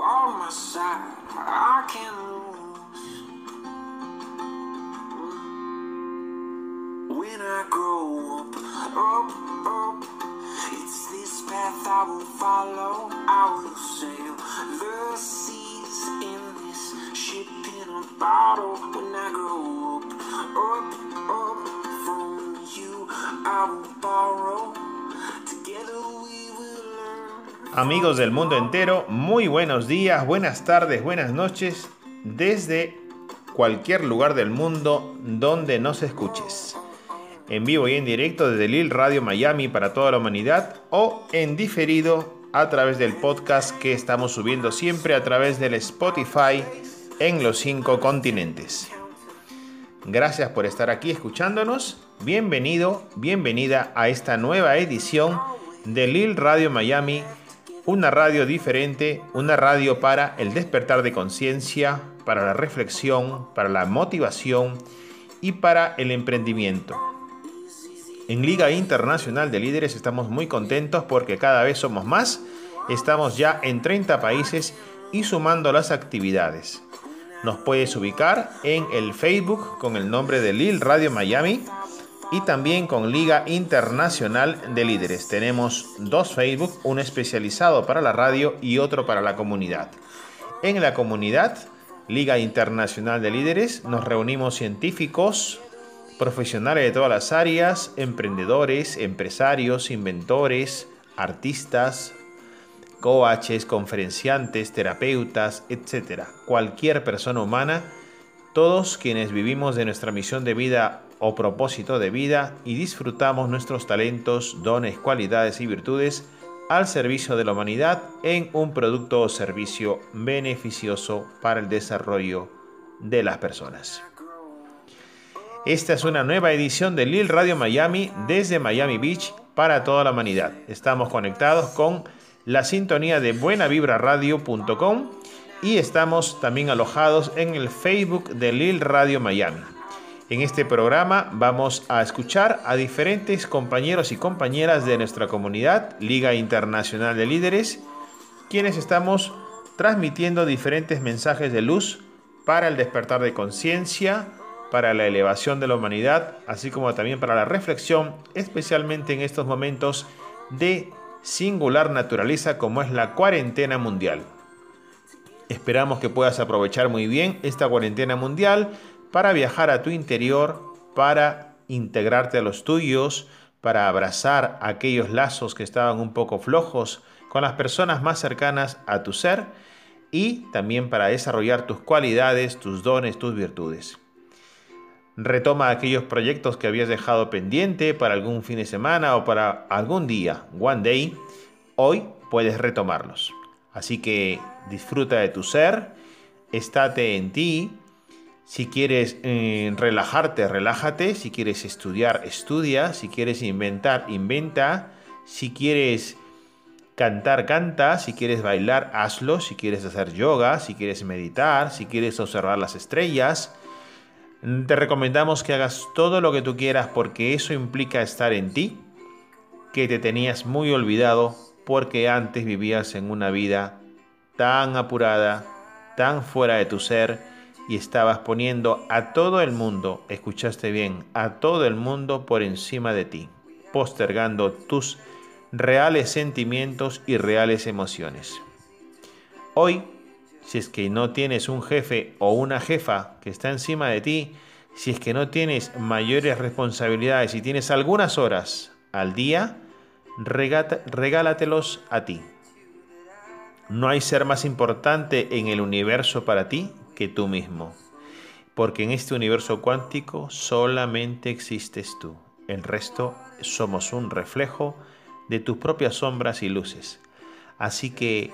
on my side. I can't lose. When I grow up, up, up, it's this path I will follow. I will sail the seas in this ship in a bottle. When I grow up, up, up from you, I will borrow. Together. Amigos del mundo entero, muy buenos días, buenas tardes, buenas noches, desde cualquier lugar del mundo donde nos escuches. En vivo y en directo desde Lil Radio Miami para toda la humanidad o en diferido a través del podcast que estamos subiendo siempre a través del Spotify en los cinco continentes. Gracias por estar aquí escuchándonos. Bienvenido, bienvenida a esta nueva edición de Lil Radio Miami, una radio diferente, una radio para el despertar de conciencia, para la reflexión, para la motivación y para el emprendimiento. En Liga Internacional de Líderes estamos muy contentos porque cada vez somos más, estamos ya en 30 países y sumando las actividades. Nos puedes ubicar en el Facebook con el nombre de Lil Radio Miami y también con Liga Internacional de Líderes. Tenemos dos Facebook, uno especializado para la radio y otro para la comunidad. En la comunidad, Liga Internacional de Líderes, nos reunimos científicos, profesionales de todas las áreas, emprendedores, empresarios, inventores, artistas, coaches, conferenciantes, terapeutas, etc. Cualquier persona humana, todos quienes vivimos de nuestra misión de vida o propósito de vida y disfrutamos nuestros talentos, dones, cualidades y virtudes al servicio de la humanidad en un producto o servicio beneficioso para el desarrollo de las personas. Esta es una nueva edición de Lil Radio Miami desde Miami Beach para toda la humanidad. Estamos conectados con la sintonía de buenavibraradio.com y estamos también alojados en el Facebook de Lil Radio Miami. En este programa vamos a escuchar a diferentes compañeros y compañeras de nuestra comunidad, Liga Internacional de Líderes, quienes estamos transmitiendo diferentes mensajes de luz para el despertar de conciencia, para la elevación de la humanidad, así como también para la reflexión, especialmente en estos momentos de singular naturaleza como es la cuarentena mundial. Esperamos que puedas aprovechar muy bien esta cuarentena mundial para viajar a tu interior, para integrarte a los tuyos, para abrazar aquellos lazos que estaban un poco flojos con las personas más cercanas a tu ser y también para desarrollar tus cualidades, tus dones, tus virtudes. Retoma aquellos proyectos que habías dejado pendiente para algún fin de semana o para algún día, one day. Hoy puedes retomarlos. Así que disfruta de tu ser, estate en ti. Si quieres eh, relajarte, relájate. Si quieres estudiar, estudia. Si quieres inventar, inventa. Si quieres cantar, canta. Si quieres bailar, hazlo. Si quieres hacer yoga, si quieres meditar, si quieres observar las estrellas. Te recomendamos que hagas todo lo que tú quieras porque eso implica estar en ti, que te tenías muy olvidado porque antes vivías en una vida tan apurada, tan fuera de tu ser y estabas poniendo a todo el mundo, escuchaste bien, a todo el mundo por encima de ti, postergando tus reales sentimientos y reales emociones. Hoy si es que no tienes un jefe o una jefa que está encima de ti, si es que no tienes mayores responsabilidades y tienes algunas horas al día, regálatelos a ti. No hay ser más importante en el universo para ti que tú mismo, porque en este universo cuántico solamente existes tú. El resto somos un reflejo de tus propias sombras y luces. Así que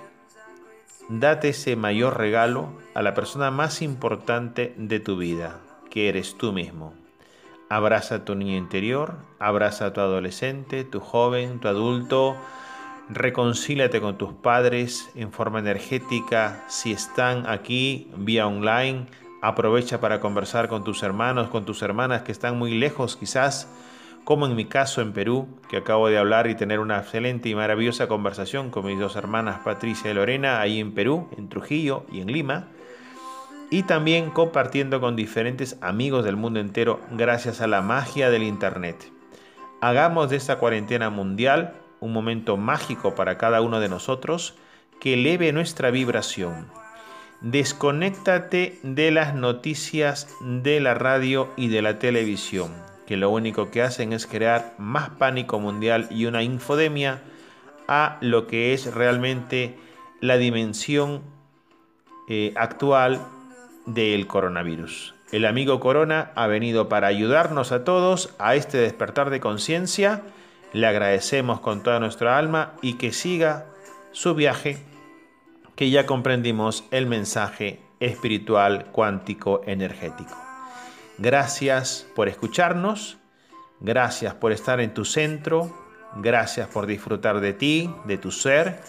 date ese mayor regalo a la persona más importante de tu vida, que eres tú mismo. Abraza a tu niño interior, abraza a tu adolescente, tu joven, tu adulto, reconcíliate con tus padres en forma energética. Si están aquí vía online, aprovecha para conversar con tus hermanos, con tus hermanas que están muy lejos quizás, como en mi caso en Perú, que acabo de hablar y tener una excelente y maravillosa conversación con mis dos hermanas Patricia y Lorena, ahí en Perú, en Trujillo y en Lima, y también compartiendo con diferentes amigos del mundo entero gracias a la magia del Internet. Hagamos de esta cuarentena mundial un momento mágico para cada uno de nosotros que eleve nuestra vibración. Desconéctate de las noticias de la radio y de la televisión que lo único que hacen es crear más pánico mundial y una infodemia a lo que es realmente la dimensión eh, actual del coronavirus. El amigo Corona ha venido para ayudarnos a todos a este despertar de conciencia. Le agradecemos con toda nuestra alma y que siga su viaje, que ya comprendimos el mensaje espiritual cuántico energético. Gracias por escucharnos, gracias por estar en tu centro, gracias por disfrutar de ti, de tu ser,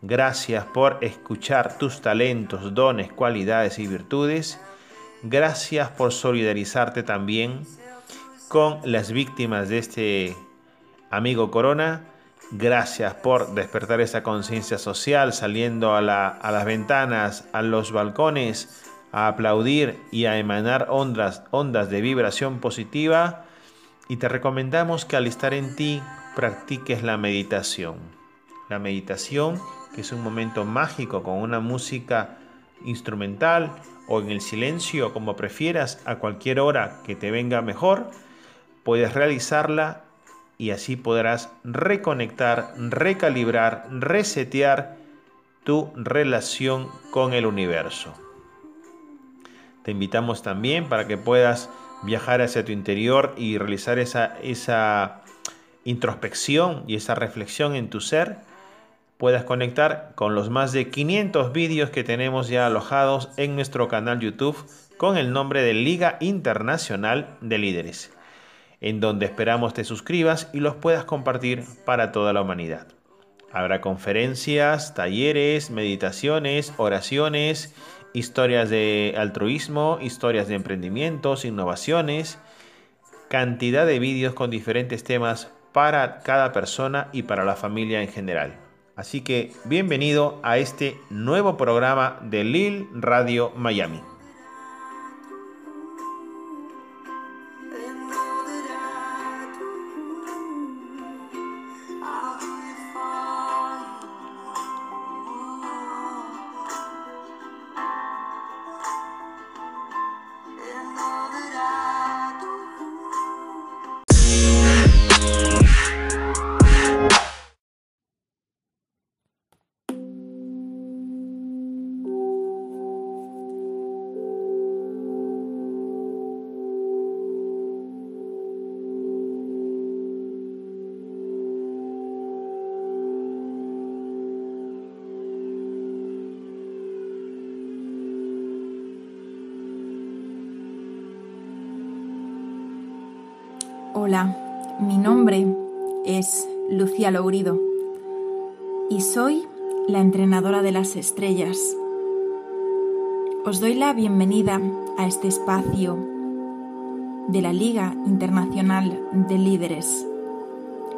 gracias por escuchar tus talentos, dones, cualidades y virtudes, gracias por solidarizarte también con las víctimas de este amigo Corona. Gracias por despertar esa conciencia social saliendo a, las ventanas, a los balcones, a aplaudir y a emanar ondas, ondas de vibración positiva y te recomendamos que al estar en ti practiques la meditación. La meditación, que es un momento mágico con una música instrumental o en el silencio, como prefieras, a cualquier hora que te venga mejor, puedes realizarla y así podrás reconectar, recalibrar, resetear tu relación con el universo. Te invitamos también para que puedas viajar hacia tu interior y realizar esa, esa introspección y esa reflexión en tu ser. Puedas conectar con los más de 500 vídeos que tenemos ya alojados en nuestro canal YouTube con el nombre de Liga Internacional de Líderes, en donde esperamos te suscribas y los puedas compartir para toda la humanidad. Habrá conferencias, talleres, meditaciones, oraciones historias de altruismo, historias de emprendimientos, innovaciones, cantidad de vídeos con diferentes temas para cada persona y para la familia en general. Así que bienvenido a este nuevo programa de Lil Radio Miami. Y soy la entrenadora de las estrellas. Os doy la bienvenida a este espacio de la Liga Internacional de Líderes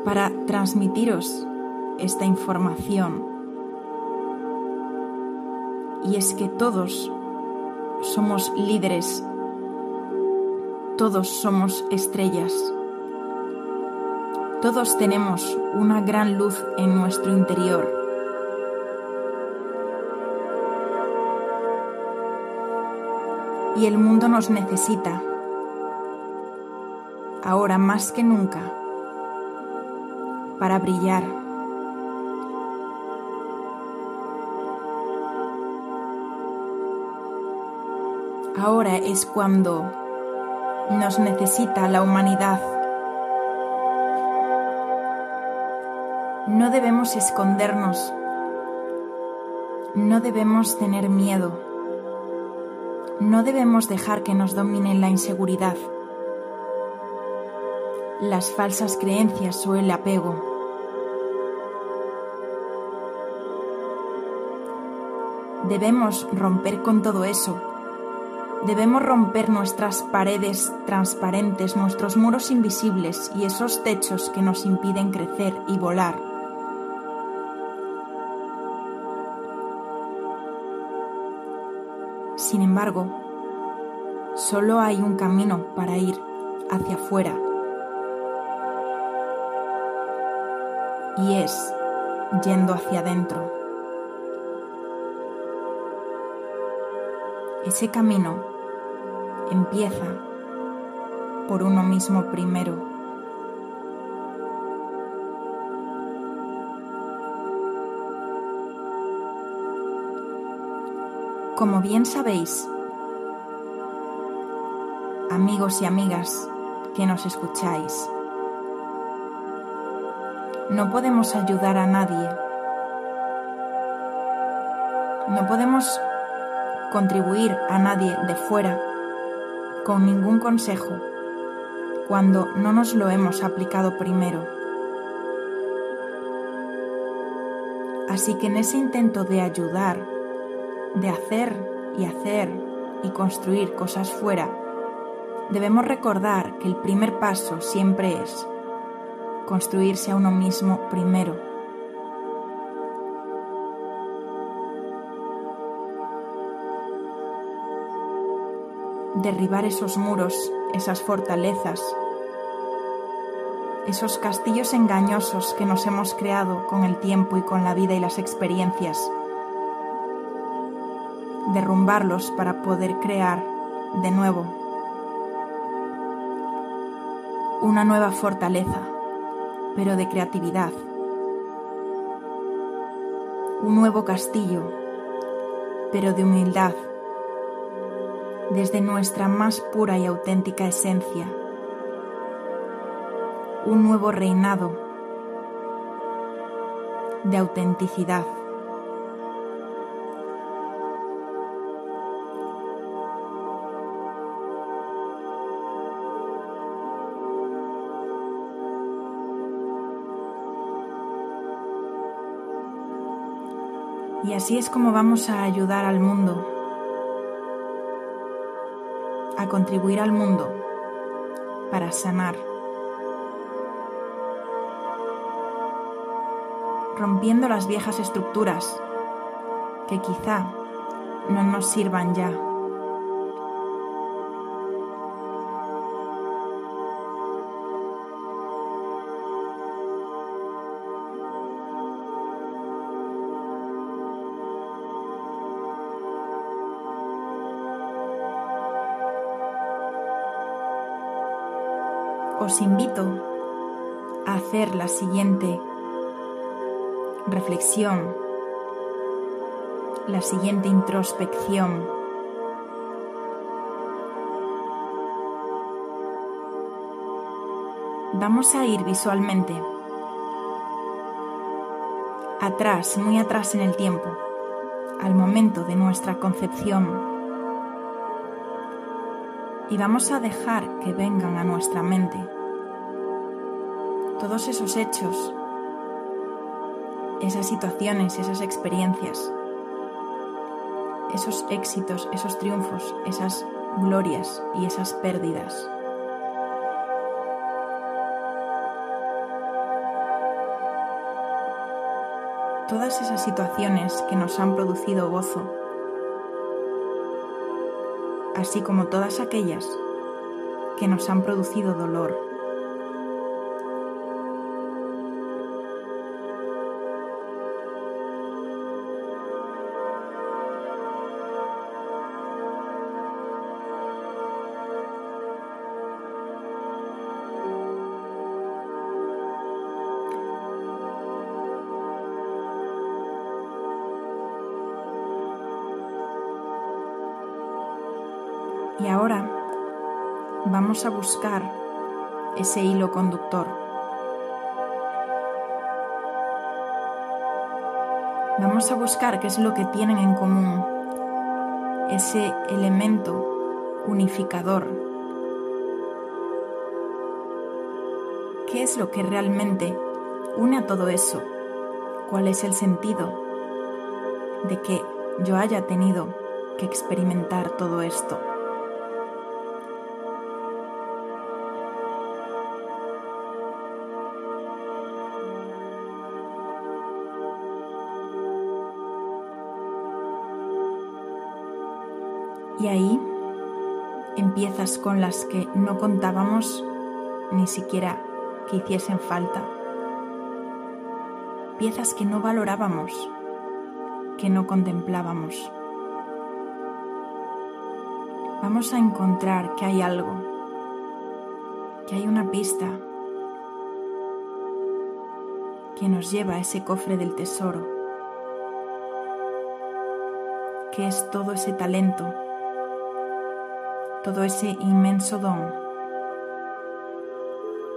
para transmitiros esta información. Y es que todos somos líderes, todos somos estrellas. Todos tenemos una gran luz en nuestro interior. Y el mundo nos necesita, ahora más que nunca, para brillar. Ahora es cuando nos necesita la humanidad No debemos escondernos. No debemos tener miedo. No debemos dejar que nos domine la inseguridad, las falsas creencias o el apego. Debemos romper con todo eso. Debemos romper nuestras paredes transparentes, nuestros muros invisibles y esos techos que nos impiden crecer y volar. Embargo, solo hay un camino para ir hacia afuera y es yendo hacia adentro. Ese camino empieza por uno mismo primero. Como bien sabéis, amigos y amigas que nos escucháis, no podemos ayudar a nadie. No podemos contribuir a nadie de fuera con ningún consejo cuando no nos lo hemos aplicado primero. Así que en ese intento de ayudar, de hacer y hacer y construir cosas fuera, debemos recordar que el primer paso siempre es construirse a uno mismo primero. Derribar esos muros, esas fortalezas, esos castillos engañosos que nos hemos creado con el tiempo y con la vida y las experiencias. Derrumbarlos para poder crear de nuevo una nueva fortaleza pero de creatividad. Un nuevo castillo, pero de humildad, desde nuestra más pura y auténtica esencia. Un nuevo reinado de autenticidad. Y así es como vamos a ayudar al mundo, a contribuir al mundo para sanar, rompiendo las viejas estructuras que quizá no nos sirvan ya. Os invito a hacer la siguiente reflexión, la siguiente introspección. Vamos a ir visualmente. Atrás, muy atrás en el tiempo, al momento de nuestra concepción. Y vamos a dejar que vengan a nuestra mente todos esos hechos, esas situaciones, esas experiencias, esos éxitos, esos triunfos, esas glorias y esas pérdidas. Todas esas situaciones que nos han producido gozo así como todas aquellas que nos han producido dolor. Vamos a buscar ese hilo conductor. Vamos a buscar qué es lo que tienen en común, ese elemento unificador. ¿Qué es lo que realmente une a todo eso? ¿Cuál es el sentido de que yo haya tenido que experimentar todo esto? Con las que no contábamos ni siquiera que hiciesen falta. Piezas que no valorábamos, que no contemplábamos. Vamos a encontrar que hay algo, que hay una pista que nos lleva a ese cofre del tesoro, que es todo ese talento, todo ese inmenso don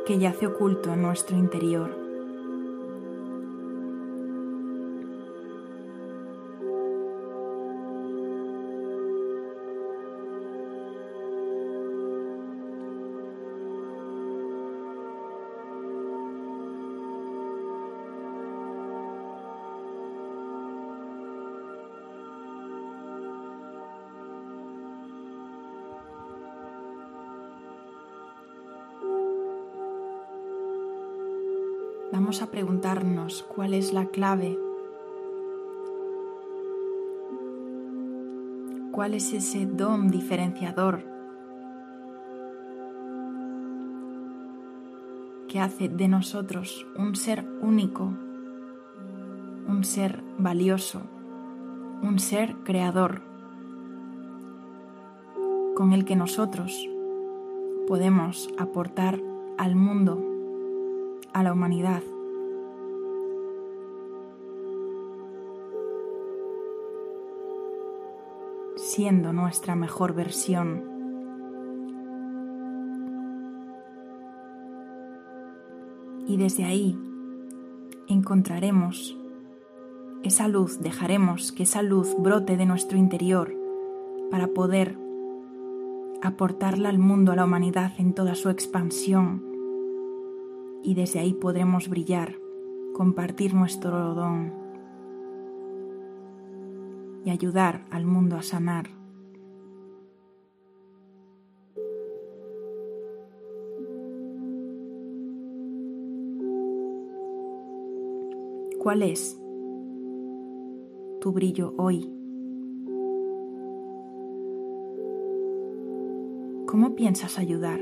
que yace oculto en nuestro interior. A preguntarnos cuál es la clave, cuál es ese don diferenciador que hace de nosotros un ser único, un ser valioso, un ser creador, con el que nosotros podemos aportar al mundo, a la humanidad. Siendo nuestra mejor versión. Y desde ahí encontraremos esa luz, dejaremos que esa luz brote de nuestro interior para poder aportarla al mundo, a la humanidad en toda su expansión. Y desde ahí podremos brillar, compartir nuestro don y ayudar al mundo a sanar. ¿Cuál es tu brillo hoy? ¿Cómo piensas ayudar?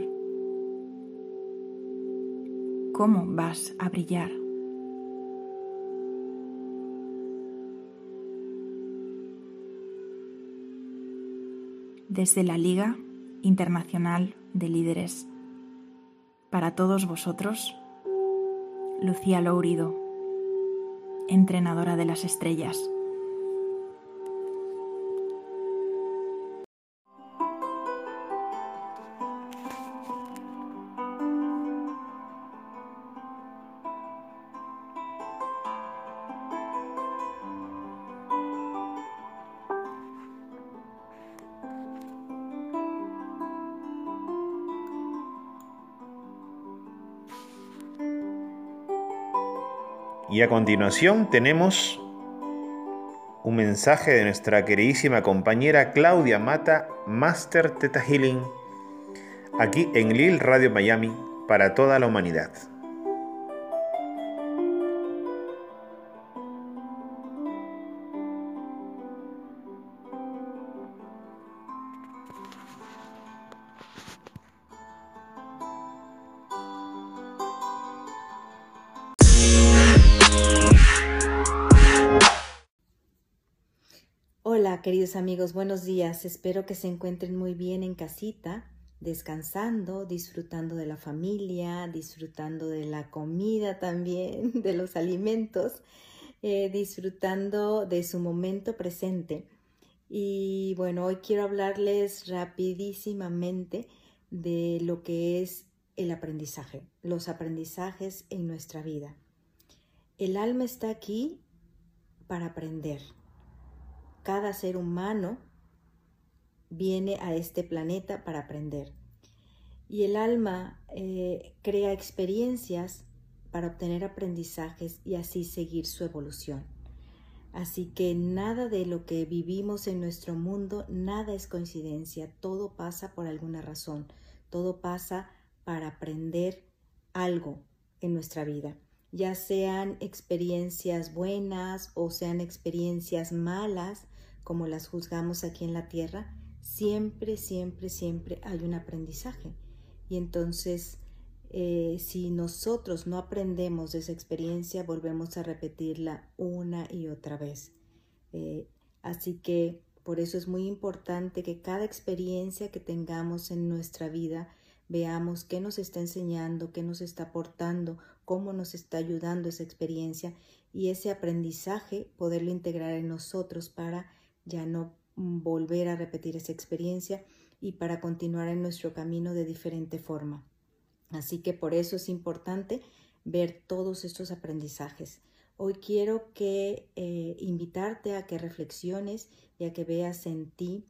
¿Cómo vas a brillar? desde la Liga Internacional de Líderes. Para todos vosotros, Lucía Lourido, entrenadora de las estrellas. Y a continuación tenemos un mensaje de nuestra queridísima compañera Claudia Mata, Master Teta Healing, aquí en Lil Radio Miami para toda la humanidad. Queridos amigos, buenos días. Espero que se encuentren muy bien en casita, descansando, disfrutando de la familia, disfrutando de la comida también, de los alimentos, eh, disfrutando de su momento presente. Y bueno, hoy quiero hablarles rapidísimamente de lo que es el aprendizaje, los aprendizajes en nuestra vida. El alma está aquí para aprender, cada ser humano viene a este planeta para aprender. Y el alma eh, crea experiencias para obtener aprendizajes y así seguir su evolución. Así que nada de lo que vivimos en nuestro mundo, nada es coincidencia, todo pasa por alguna razón, todo pasa para aprender algo en nuestra vida, ya sean experiencias buenas o sean experiencias malas, como las juzgamos aquí en la tierra, siempre, siempre, siempre hay un aprendizaje. Y entonces, eh, si nosotros no aprendemos de esa experiencia, volvemos a repetirla una y otra vez. Eh, así que por eso es muy importante que cada experiencia que tengamos en nuestra vida veamos qué nos está enseñando, qué nos está aportando, cómo nos está ayudando esa experiencia y ese aprendizaje poderlo integrar en nosotros para ya no volver a repetir esa experiencia y para continuar en nuestro camino de diferente forma. Así que por eso es importante ver todos estos aprendizajes. Hoy quiero que eh, invitarte a que reflexiones y a que veas en ti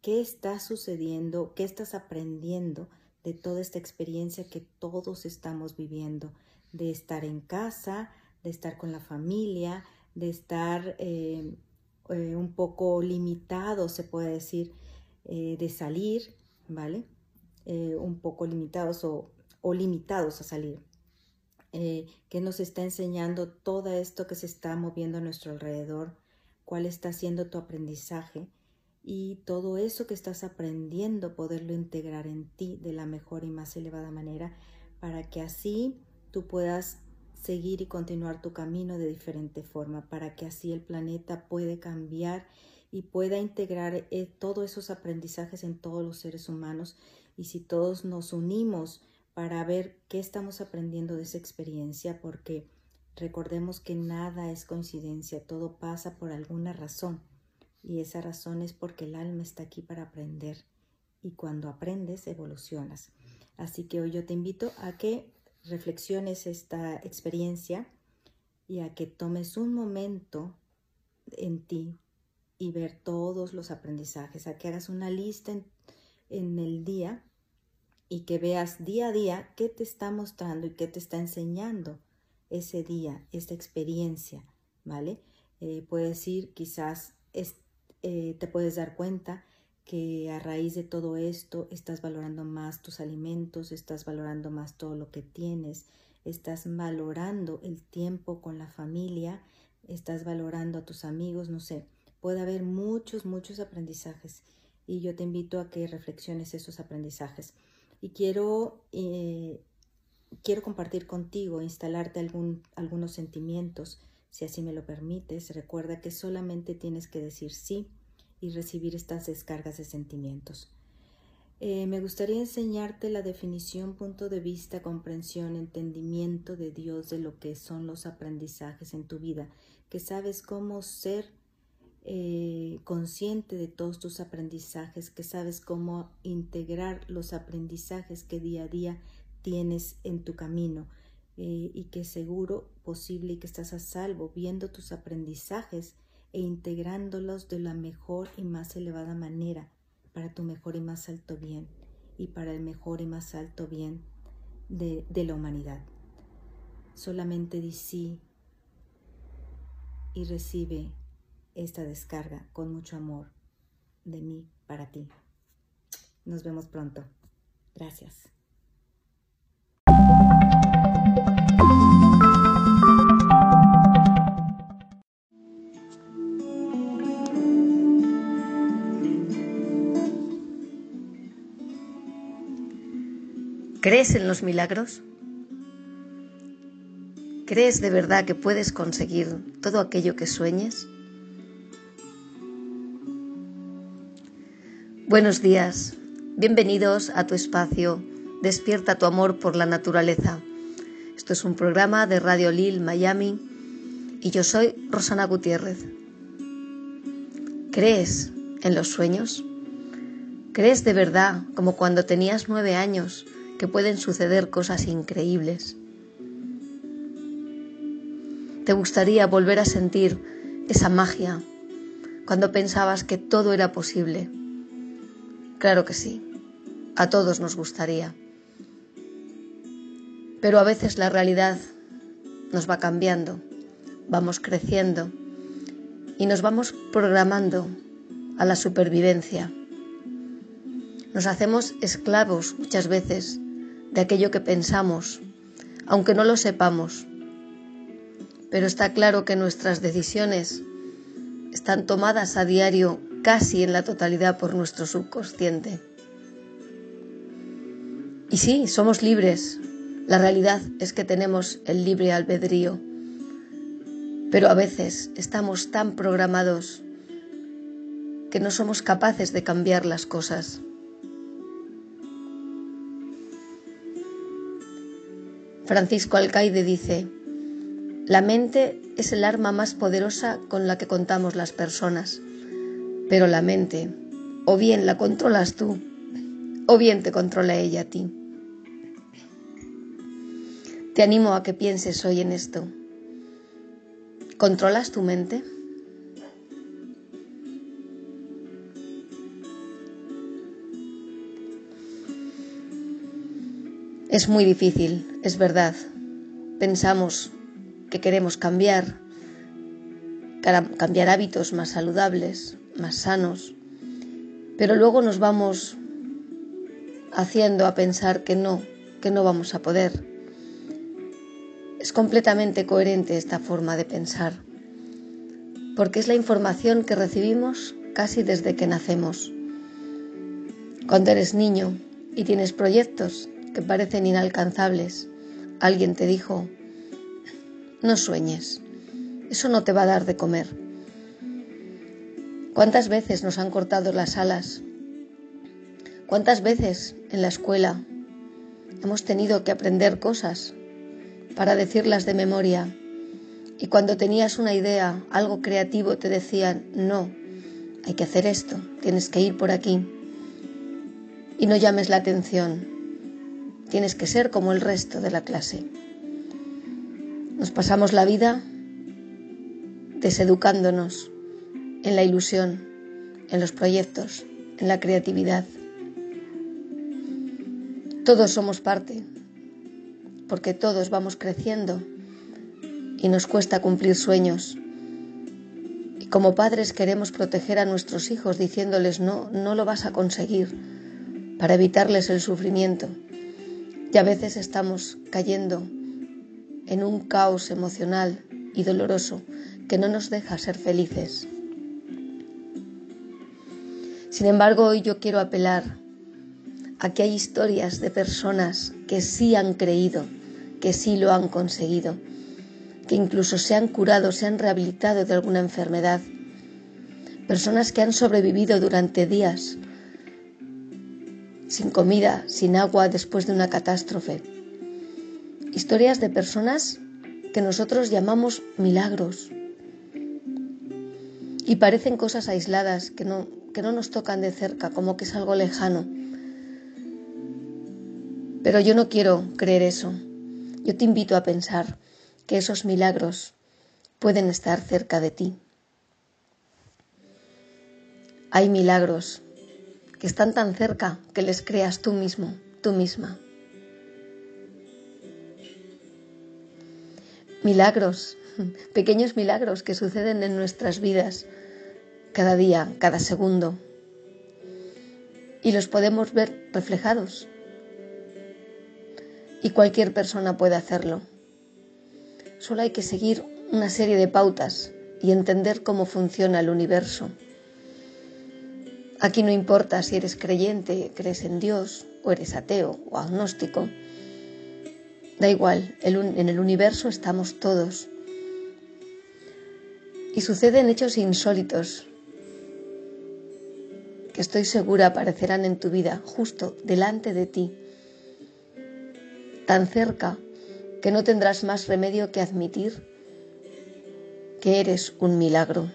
qué está sucediendo, qué estás aprendiendo de toda esta experiencia que todos estamos viviendo, de estar en casa, de estar con la familia, de estar eh, eh, un poco limitado, se puede decir, eh, de salir, ¿vale? un poco limitados o, o, limitados a salir. que nos está enseñando todo esto que se está moviendo a nuestro alrededor, cuál está siendo tu aprendizaje y todo eso que estás aprendiendo poderlo integrar en ti de la mejor y más elevada manera para que así tú puedas seguir y continuar tu camino de diferente forma, para que así el planeta puede cambiar y pueda integrar eh, todos esos aprendizajes en todos los seres humanos. Y si todos nos unimos para ver qué estamos aprendiendo de esa experiencia, porque recordemos que nada es coincidencia, todo pasa por alguna razón. Y esa razón es porque el alma está aquí para aprender. Y cuando aprendes evolucionas. Así que hoy yo te invito a que reflexiones esta experiencia y a que tomes un momento en ti y ver todos los aprendizajes, a que hagas una lista en, en, el día y que veas día a día qué te está mostrando y qué te está enseñando ese día, esta experiencia, ¿vale? Eh, puedes ir, quizás eh, te puedes dar cuenta que a raíz de todo esto estás valorando más tus alimentos, estás valorando más todo lo que tienes, estás valorando el tiempo con la familia, estás valorando a tus amigos, no sé, puede haber muchos, muchos aprendizajes y yo te invito a que reflexiones esos aprendizajes. Y quiero, eh, quiero compartir contigo, instalarte algún, algunos sentimientos, si así me lo permites. Recuerda que solamente tienes que decir sí y recibir estas descargas de sentimientos. Eh, me gustaría enseñarte la definición, punto de vista, comprensión, entendimiento de Dios de lo que son los aprendizajes en tu vida, que sabes cómo ser eh, consciente de todos tus aprendizajes, que sabes cómo integrar los aprendizajes que día a día tienes en tu camino eh, y que seguro posible y que estás a salvo viendo tus aprendizajes e integrándolos de la mejor y más elevada manera para tu mejor y más alto bien y para el mejor y más alto bien de, de la humanidad. Solamente di sí y recibe esta descarga con mucho amor de mí para ti. Nos vemos pronto. Gracias. ¿Crees en los milagros? ¿Crees de verdad que puedes conseguir todo aquello que sueñes? Buenos días, bienvenidos a tu espacio Despierta tu amor por la naturaleza. Esto es un programa de Radio Lil Miami y yo soy Rosana Gutiérrez. ¿Crees en los sueños? ¿Crees de verdad, como cuando tenías nueve años, que pueden suceder cosas increíbles. ¿Te gustaría volver a sentir esa magia cuando pensabas que todo era posible? Claro que sí, a todos nos gustaría. Pero a veces la realidad nos va cambiando, vamos creciendo y nos vamos programando a la supervivencia. Nos hacemos esclavos muchas veces de aquello que pensamos, aunque no lo sepamos. Pero está claro que nuestras decisiones están tomadas a diario casi en la totalidad por nuestro subconsciente. Y sí, somos libres. La realidad es que tenemos el libre albedrío. Pero a veces estamos tan programados que no somos capaces de cambiar las cosas. Francisco Alcaide dice, la mente es el arma más poderosa con la que contamos las personas, pero la mente o bien la controlas tú o bien te controla ella a ti. Te animo a que pienses hoy en esto. ¿Controlas tu mente? Es muy difícil, es verdad. Pensamos que queremos cambiar, cambiar hábitos más saludables, más sanos, pero luego nos vamos haciendo a pensar que no, que no vamos a poder. Es completamente coherente esta forma de pensar, porque es la información que recibimos casi desde que nacemos. Cuando eres niño y tienes proyectos, que parecen inalcanzables, alguien te dijo, no sueñes, eso no te va a dar de comer. ¿Cuántas veces nos han cortado las alas? ¿Cuántas veces en la escuela hemos tenido que aprender cosas para decirlas de memoria? Y cuando tenías una idea, algo creativo, te decían, no, hay que hacer esto, tienes que ir por aquí. Y no llames la atención, Tienes que ser como el resto de la clase. Nos pasamos la vida deseducándonos en la ilusión, en los proyectos, en la creatividad. Todos somos parte, porque todos vamos creciendo y nos cuesta cumplir sueños. Y como padres queremos proteger a nuestros hijos diciéndoles no, no lo vas a conseguir, para evitarles el sufrimiento y a veces estamos cayendo en un caos emocional y doloroso que no nos deja ser felices. Sin embargo, hoy yo quiero apelar a que hay historias de personas que sí han creído, que sí lo han conseguido, que incluso se han curado, se han rehabilitado de alguna enfermedad, personas que han sobrevivido durante días sin comida, sin agua después de una catástrofe. Historias de personas que nosotros llamamos milagros. Y parecen cosas aisladas que no, que no nos tocan de cerca, como que es algo lejano. Pero yo no quiero creer eso. Yo te invito a pensar que esos milagros pueden estar cerca de ti. Hay milagros que están tan cerca que les creas tú mismo, tú misma. Milagros, pequeños milagros que suceden en nuestras vidas cada día, cada segundo. Y los podemos ver reflejados. Y cualquier persona puede hacerlo. Solo hay que seguir una serie de pautas y entender cómo funciona el universo Aquí no importa si eres creyente, crees en Dios, o eres ateo o agnóstico. Da igual, en el universo estamos todos. Y suceden hechos insólitos que estoy segura aparecerán en tu vida justo delante de ti, tan cerca que no tendrás más remedio que admitir que eres un milagro.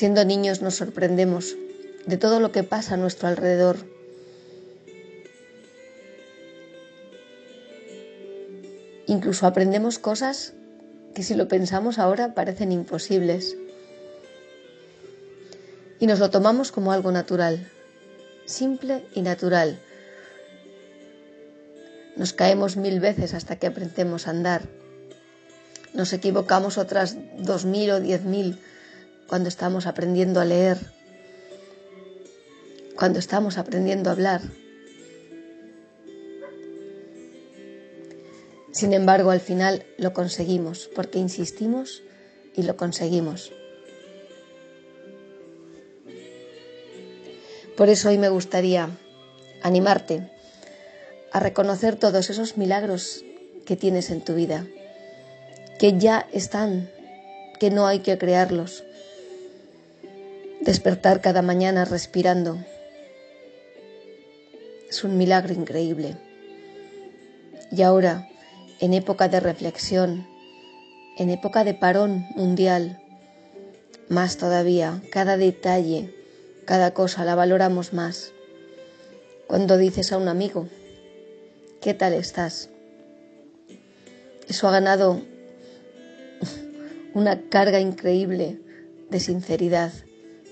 Siendo niños nos sorprendemos de todo lo que pasa a nuestro alrededor. Incluso aprendemos cosas que si lo pensamos ahora parecen imposibles. Y nos lo tomamos como algo natural, simple y natural. Nos caemos mil veces hasta que aprendemos a andar. Nos equivocamos otras dos mil o diez mil cuando estamos aprendiendo a leer, cuando estamos aprendiendo a hablar. Sin embargo, al final lo conseguimos, porque insistimos y lo conseguimos. Por eso hoy me gustaría animarte a reconocer todos esos milagros que tienes en tu vida, que ya están, que no hay que crearlos. Despertar cada mañana respirando es un milagro increíble. Y ahora, en época de reflexión, en época de parón mundial, más todavía, cada detalle, cada cosa la valoramos más. Cuando dices a un amigo, ¿qué tal estás? Eso ha ganado una carga increíble de sinceridad.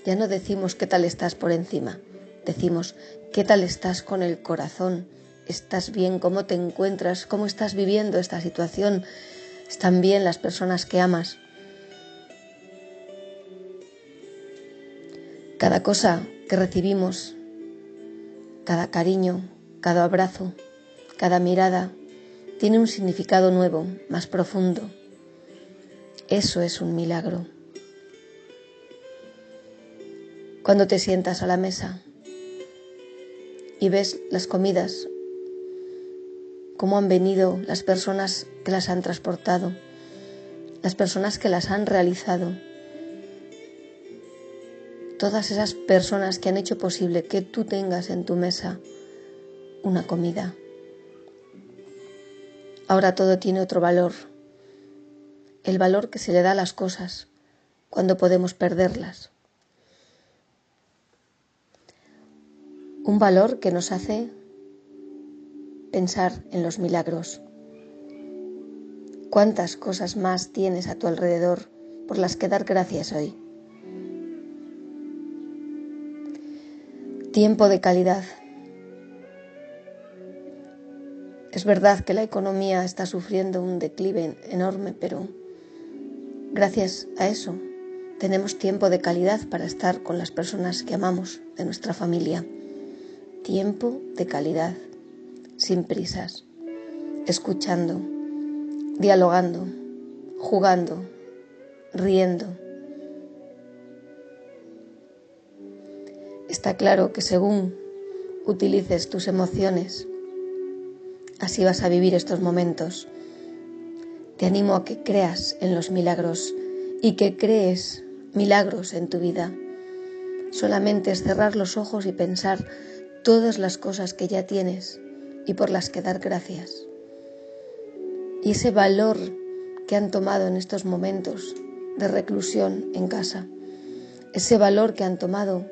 Ya no decimos qué tal estás por encima, decimos qué tal estás con el corazón, estás bien, cómo te encuentras, cómo estás viviendo esta situación, están bien las personas que amas. Cada cosa que recibimos, cada cariño, cada abrazo, cada mirada, tiene un significado nuevo, más profundo. Eso es un milagro. Cuando te sientas a la mesa y ves las comidas, cómo han venido las personas que las han transportado, las personas que las han realizado, todas esas personas que han hecho posible que tú tengas en tu mesa una comida, Ahora todo tiene otro valor, el valor que se le da a las cosas cuando podemos perderlas. Un valor que nos hace pensar en los milagros. ¿Cuántas cosas más tienes a tu alrededor por las que dar gracias hoy? Tiempo de calidad. Es verdad que la economía está sufriendo un declive enorme, pero gracias a eso tenemos tiempo de calidad para estar con las personas que amamos de nuestra familia. Tiempo de calidad, sin prisas, escuchando, dialogando, jugando, riendo. Está claro que según utilices tus emociones, Así vas a vivir estos momentos. Te animo a que creas en los milagros y que crees milagros en tu vida. Solamente es cerrar los ojos y pensar todas las cosas que ya tienes y por las que dar gracias. Y ese valor que han tomado en estos momentos de reclusión en casa, ese valor que han tomado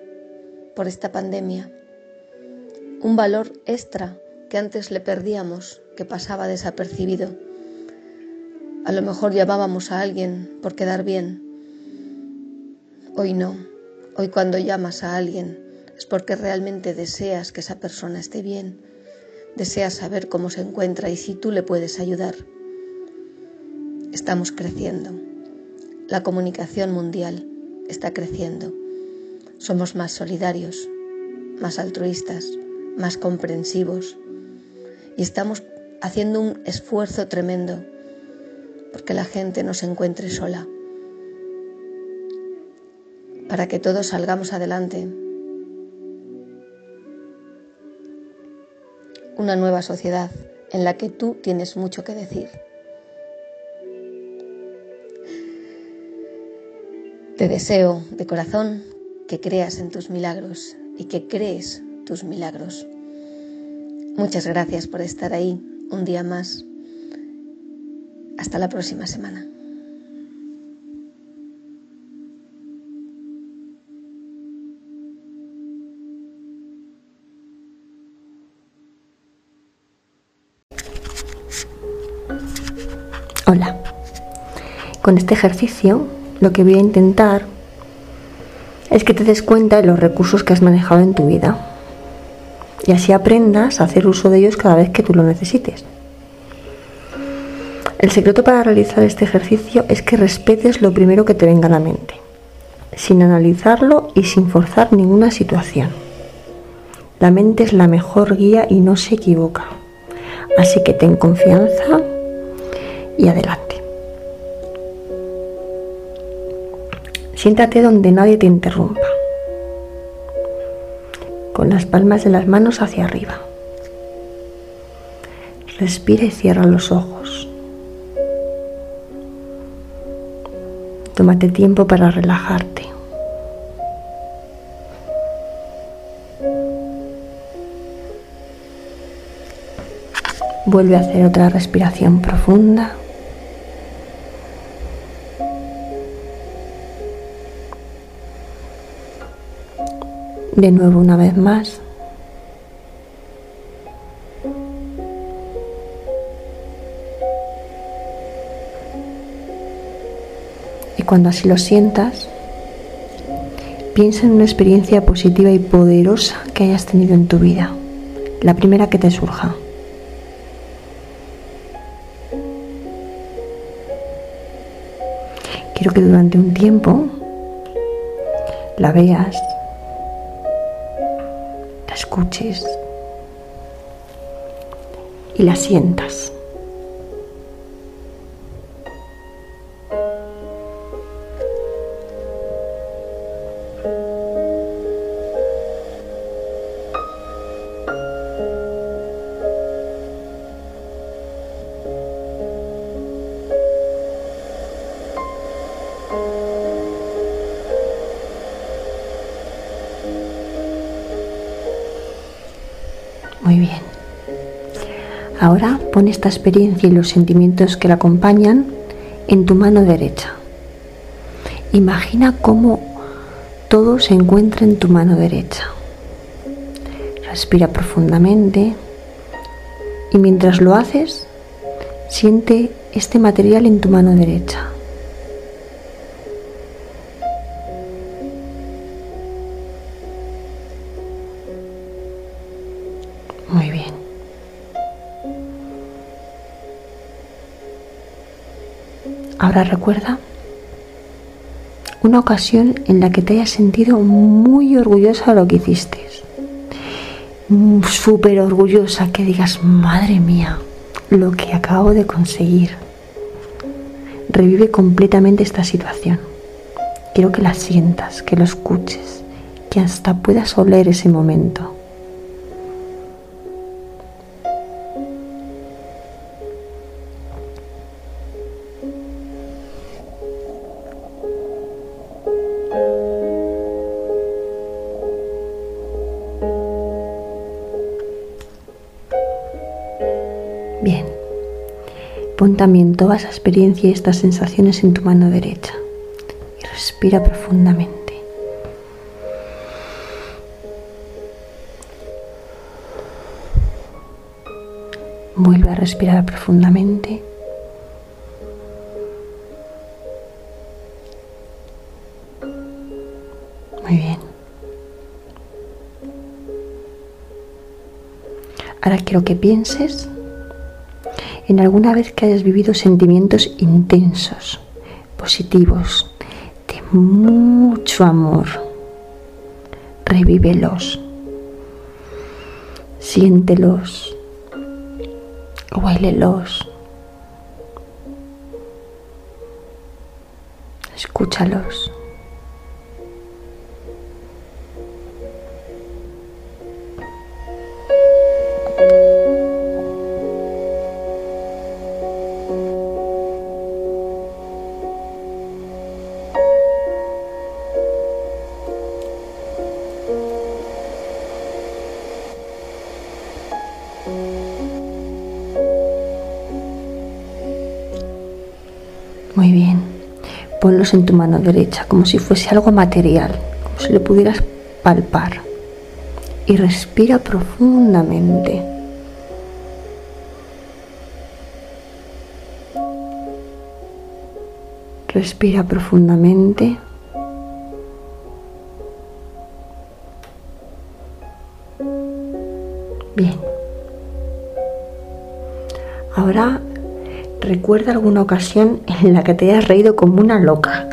por esta pandemia, un valor extra que antes le perdíamos, que pasaba desapercibido. A lo mejor llamábamos a alguien por quedar bien. Hoy no. Hoy cuando llamas a alguien es porque realmente deseas que esa persona esté bien, deseas saber cómo se encuentra y si tú le puedes ayudar. Estamos creciendo. La comunicación mundial está creciendo. Somos más solidarios, más altruistas, más comprensivos, y estamos haciendo un esfuerzo tremendo porque la gente no se encuentre sola, para que todos salgamos adelante. Una nueva sociedad en la que tú tienes mucho que decir. Te deseo de corazón que creas en tus milagros y que crees tus milagros. Muchas gracias por estar ahí un día más. Hasta la próxima semana. Con este ejercicio lo que voy a intentar es que te des cuenta de los recursos que has manejado en tu vida y así aprendas a hacer uso de ellos cada vez que tú lo necesites. El secreto para realizar este ejercicio es que respetes lo primero que te venga a la mente, sin analizarlo y sin forzar ninguna situación. La mente es la mejor guía y no se equivoca. Así que ten confianza, y adelante. Siéntate donde nadie te interrumpa, con las palmas de las manos hacia arriba. Respira y cierra los ojos. Tómate tiempo para relajarte. Vuelve a hacer otra respiración profunda. De nuevo una vez más. Y cuando así lo sientas, piensa en una experiencia positiva y poderosa que hayas tenido en tu vida, la primera que te surja. Quiero que durante un tiempo la veas, escuches y la sientas. Pon esta experiencia y los sentimientos que la acompañan en tu mano derecha. Imagina cómo todo se encuentra en tu mano derecha. Respira profundamente y mientras lo haces, siente este material en tu mano derecha. Recuerda una ocasión en la que te hayas sentido muy orgullosa de lo que hiciste. Mm, Súper orgullosa, que digas, madre mía, lo que acabo de conseguir. Revive completamente esta situación. Quiero que la sientas, que lo escuches, que hasta puedas oler ese momento. También toda esa experiencia y estas sensaciones en tu mano derecha. Y respira profundamente. Vuelve a respirar profundamente. Muy bien. Ahora quiero que pienses en alguna vez que hayas vivido sentimientos intensos, positivos, de mucho amor. Revívelos, siéntelos, huélelos, escúchalos. En tu mano derecha como si fuese algo material, como si lo pudieras palpar. Y respira profundamente. Respira profundamente. Bien. Recuerda alguna ocasión en la que te hayas reído como una loca.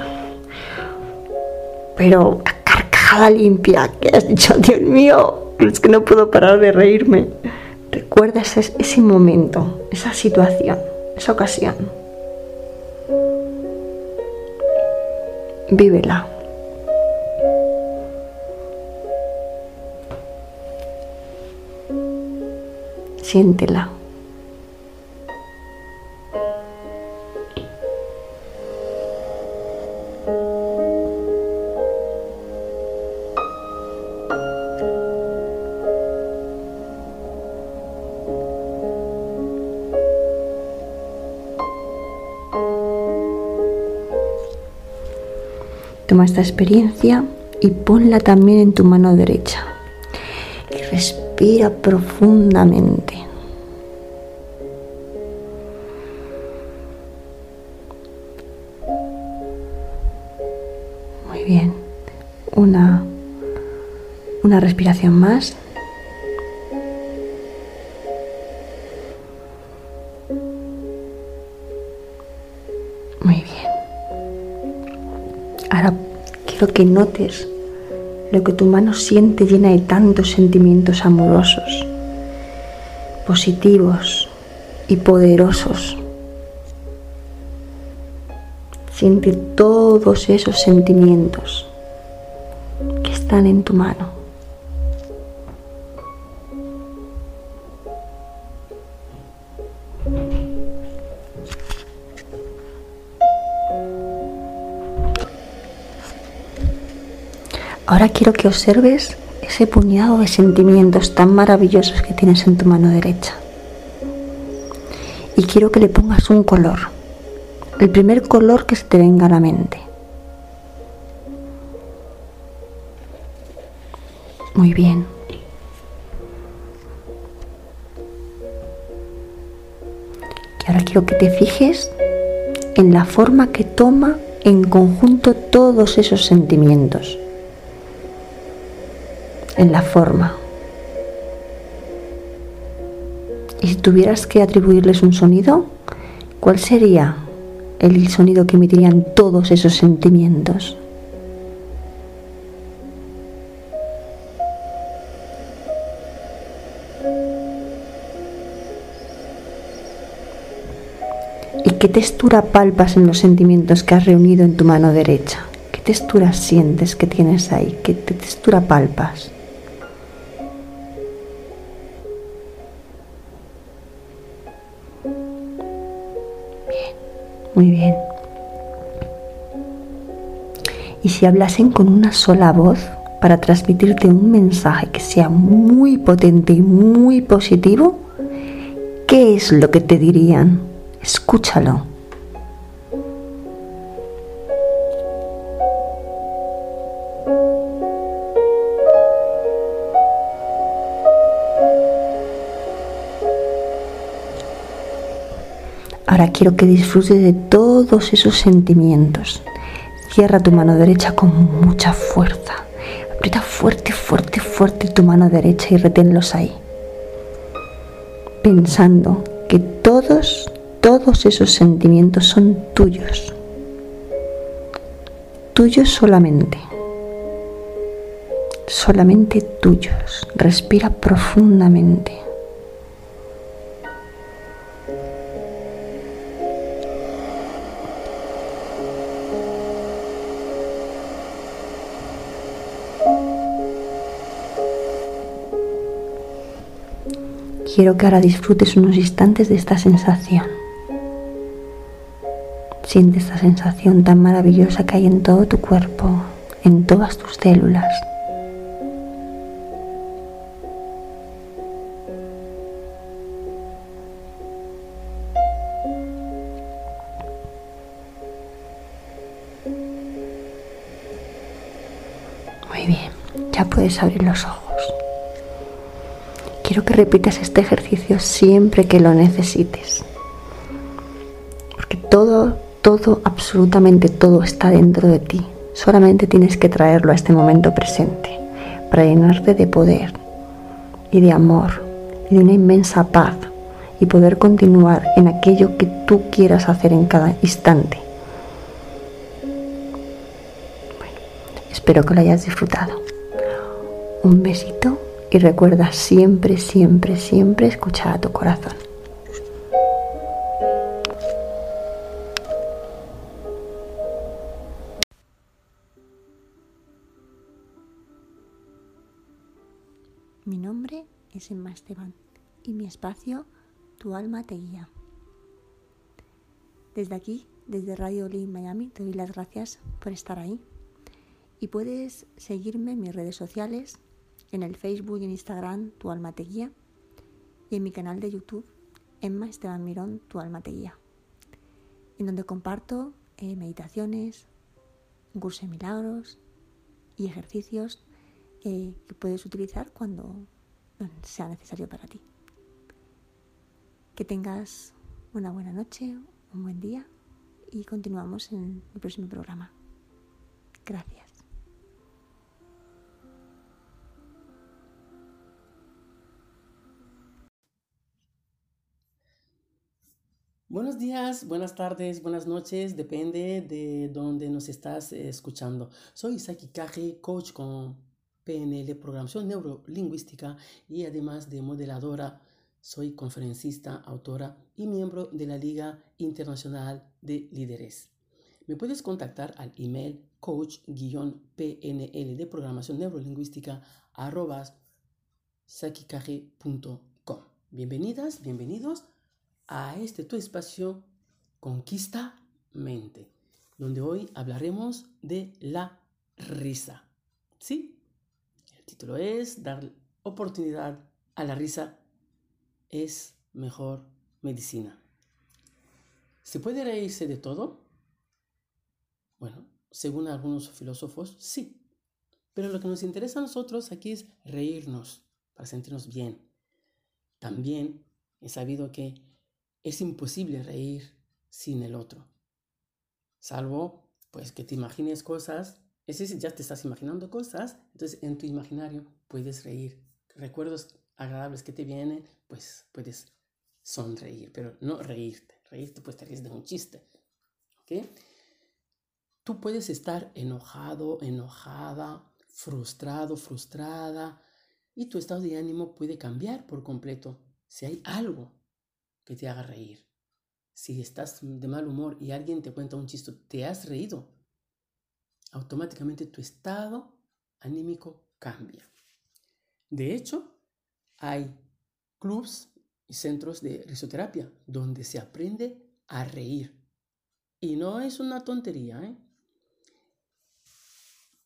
Pero carcajada limpia, que has dicho, Dios mío, es que no puedo parar de reírme. Recuerda ese, ese momento, esa situación, esa ocasión. Vívela. Siéntela. Toma esta experiencia y ponla también en tu mano derecha. Y respira profundamente. Muy bien. Una, una respiración más. Que notes lo que tu mano siente llena de tantos sentimientos amorosos, positivos y poderosos. Siente todos esos sentimientos que están en tu mano. Ahora quiero que observes ese puñado de sentimientos tan maravillosos que tienes en tu mano derecha. Y quiero que le pongas un color, el primer color que se te venga a la mente. Muy bien. Y ahora quiero que te fijes en la forma que toma en conjunto todos esos sentimientos en la forma. Y si tuvieras que atribuirles un sonido, ¿cuál sería el sonido que emitirían todos esos sentimientos? ¿Y qué textura palpas en los sentimientos que has reunido en tu mano derecha? ¿Qué textura sientes que tienes ahí? ¿Qué textura palpas? Muy bien. Y si hablasen con una sola voz para transmitirte un mensaje que sea muy potente y muy positivo, ¿qué es lo que te dirían? Escúchalo. Ahora quiero que disfrutes de todos esos sentimientos. Cierra tu mano derecha con mucha fuerza. Aprieta fuerte, fuerte, fuerte tu mano derecha y reténlos ahí. Pensando que todos, todos esos sentimientos son tuyos. Tuyos solamente. Solamente tuyos. Respira profundamente. Quiero que ahora disfrutes unos instantes de esta sensación. Siente esta sensación tan maravillosa que hay en todo tu cuerpo, en todas tus células. Muy bien, ya puedes abrir los ojos. Quiero que repitas este ejercicio siempre que lo necesites. Porque todo, todo, absolutamente todo está dentro de ti. Solamente tienes que traerlo a este momento presente para llenarte de poder y de amor y de una inmensa paz y poder continuar en aquello que tú quieras hacer en cada instante. Bueno, espero que lo hayas disfrutado. Un besito y recuerda siempre, siempre, siempre escuchar a tu corazón. Mi nombre es Emma Esteban y mi espacio, Tu alma te guía. Desde aquí, desde Radio Lee Miami, te doy las gracias por estar ahí. Y puedes seguirme en mis redes sociales, en el Facebook y en Instagram, Tu alma te guía, y en mi canal de YouTube, Emma Esteban Mirón, Tu alma te guía, en donde comparto eh, meditaciones, un curso de milagros y ejercicios eh, que puedes utilizar cuando sea necesario para ti. Que tengas una buena noche, un buen día y continuamos en el próximo programa. Gracias. Buenos días, buenas tardes, buenas noches, depende de dónde nos estás escuchando. Soy Saki Kaje, coach con PNL, programación neurolingüística y además de modeladora. Soy conferencista, autora y miembro de la Liga Internacional de Líderes. Me puedes contactar al email coach-pnl de programación neurolingüística arroba Bienvenidas, bienvenidos a este tu espacio Conquista Mente, donde hoy hablaremos de la risa. ¿Sí? El título es Dar oportunidad a la risa es mejor medicina. ¿Se puede reírse de todo? Bueno, según algunos filósofos, sí. Pero lo que nos interesa a nosotros aquí es reírnos para sentirnos bien. También he sabido que es imposible reír sin el otro. Salvo, pues, que te imagines cosas. Es decir, ya te estás imaginando cosas, entonces en tu imaginario puedes reír. Recuerdos agradables que te vienen, pues puedes sonreír, pero no reírte. Reírte, pues te ríes de un chiste. ¿Ok? Tú puedes estar enojado, enojada, frustrado, frustrada, y tu estado de ánimo puede cambiar por completo si hay algo que te haga reír. Si estás de mal humor y alguien te cuenta un chiste, te has reído, automáticamente tu estado anímico cambia. De hecho, hay clubs y centros de risoterapia donde se aprende a reír. Y no es una tontería. ¿eh?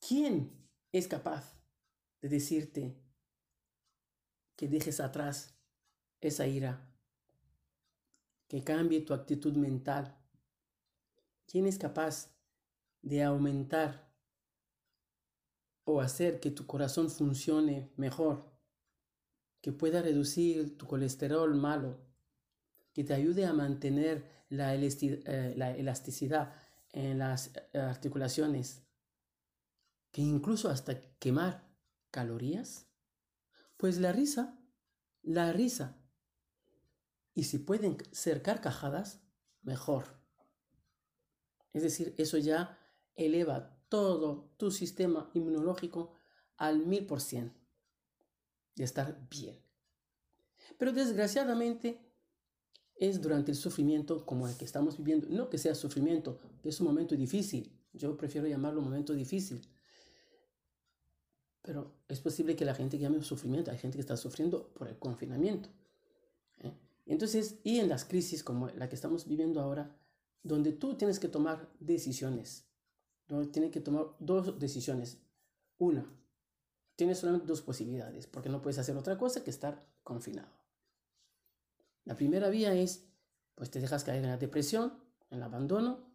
¿Quién es capaz de decirte que dejes atrás esa ira que cambie tu actitud mental. ¿Quién es capaz de aumentar o hacer que tu corazón funcione mejor? Que pueda reducir tu colesterol malo, que te ayude a mantener la, eh, elasticidad en las eh, articulaciones, que incluso hasta quemar calorías. Pues la risa, la risa y si pueden ser carcajadas, mejor. Es decir, eso ya eleva todo tu sistema inmunológico al mil por cien de estar bien. Pero desgraciadamente es durante el sufrimiento como el que estamos viviendo, no que sea sufrimiento, es un momento difícil, yo prefiero llamarlo momento difícil, pero es posible que la gente llame sufrimiento, hay gente que está sufriendo por el confinamiento. Entonces, y en las crisis como la que estamos viviendo ahora, donde tú tienes que tomar decisiones, donde tienes que tomar dos decisiones. Una, tienes solamente dos posibilidades, porque no puedes hacer otra cosa que estar confinado. La primera vía es, pues te dejas caer en la depresión, en el abandono,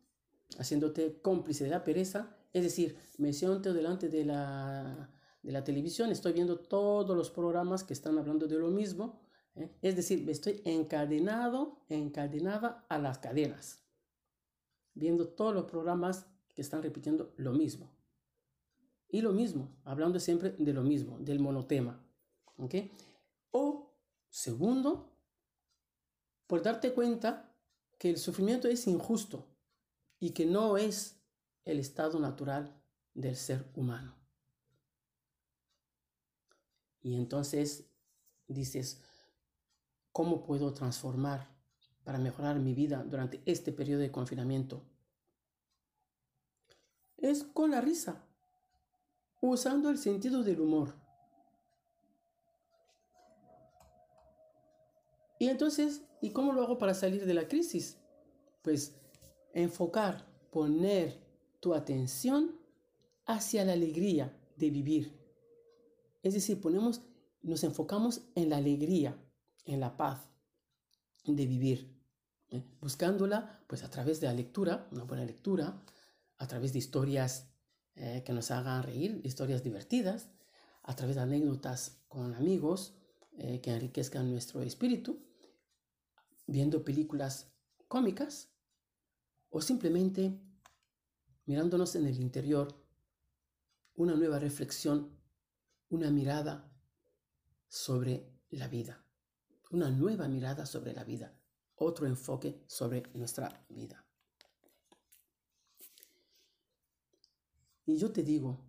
haciéndote cómplice de la pereza, es decir, me siento delante de la, de la televisión, estoy viendo todos los programas que están hablando de lo mismo, ¿eh? Es decir, estoy encadenado, encadenada a las cadenas, viendo todos los programas que están repitiendo lo mismo. Y lo mismo, hablando siempre de lo mismo, del monotema. O, segundo, por darte cuenta que el sufrimiento es injusto y que no es el estado natural del ser humano. Y entonces dices, ¿Cómo puedo transformar para mejorar mi vida durante este periodo de confinamiento? Es con la risa, usando el sentido del humor. Y entonces, ¿y cómo lo hago para salir de la crisis? Pues enfocar, poner tu atención hacia la alegría de vivir. Es decir, ponemos, nos enfocamos en la alegría, en la paz de vivir, ¿eh? buscándola pues a través de la lectura, una buena lectura, a través de historias eh, que nos hagan reír, historias divertidas, a través de anécdotas con amigos eh, que enriquezcan nuestro espíritu, viendo películas cómicas o simplemente mirándonos en el interior, una nueva reflexión, una mirada sobre la vida, una nueva mirada sobre la vida, otro enfoque sobre nuestra vida. Y yo te digo,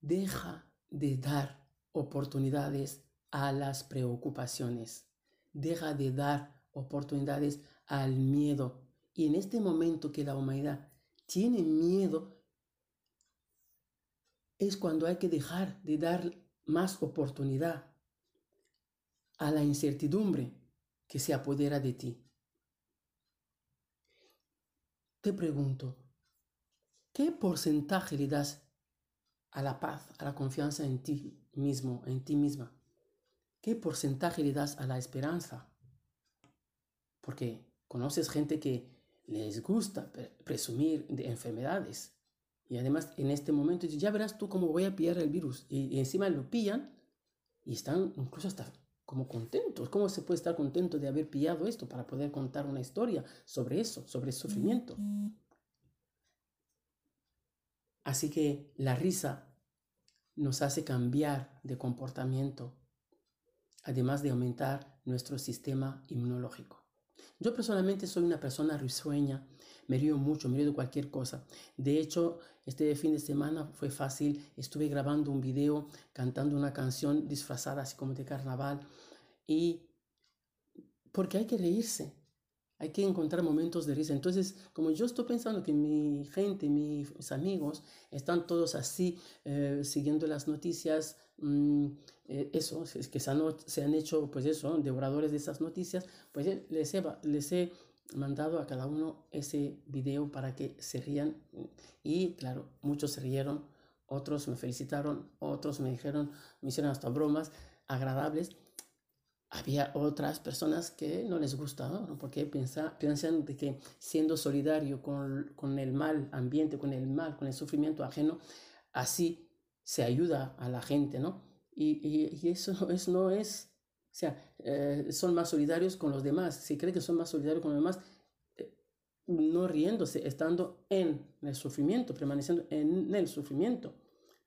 deja de dar oportunidades a las preocupaciones, deja de dar oportunidades al miedo. Y en este momento que la humanidad tiene miedo, es cuando hay que dejar de dar más oportunidad a la incertidumbre que se apodera de ti. Te pregunto, ¿qué porcentaje le das a la paz, a la confianza en ti mismo, en ti misma? ¿Qué porcentaje le das a la esperanza? Porque conoces gente que les gusta presumir de enfermedades. Y además en este momento ya verás tú cómo voy a pillar el virus. Y, encima lo pillan y están incluso hasta como contentos. ¿Cómo se puede estar contento de haber pillado esto para poder contar una historia sobre eso, sobre el sufrimiento? Así que la risa nos hace cambiar de comportamiento, además de aumentar nuestro sistema inmunológico. Yo personalmente soy una persona risueña, me río mucho, me río de cualquier cosa. De hecho, este fin de semana fue fácil, estuve grabando un video cantando una canción disfrazada así como de carnaval y porque hay que reírse, hay que encontrar momentos de risa. Entonces, como yo estoy pensando que mi gente, mis amigos, están todos así, eh, siguiendo las noticias, mm, eh, eso, es que se han, se han, hecho, pues eso, devoradores de esas noticias, pues les he, les he mandado a cada uno ese video para que se rían. Y claro, muchos se rieron, otros me felicitaron, otros me dijeron, me hicieron hasta bromas agradables había otras personas que no les gusta, ¿no? porque piensa, piensan de que siendo solidario con, con, el mal ambiente, con el mal, con el sufrimiento ajeno, así se ayuda a la gente, ¿no? Y, y, eso, eso, no es, o sea, eh, son más solidarios con los demás, si cree que son más solidarios con los demás, eh, no riéndose, estando en el sufrimiento, permaneciendo en el sufrimiento,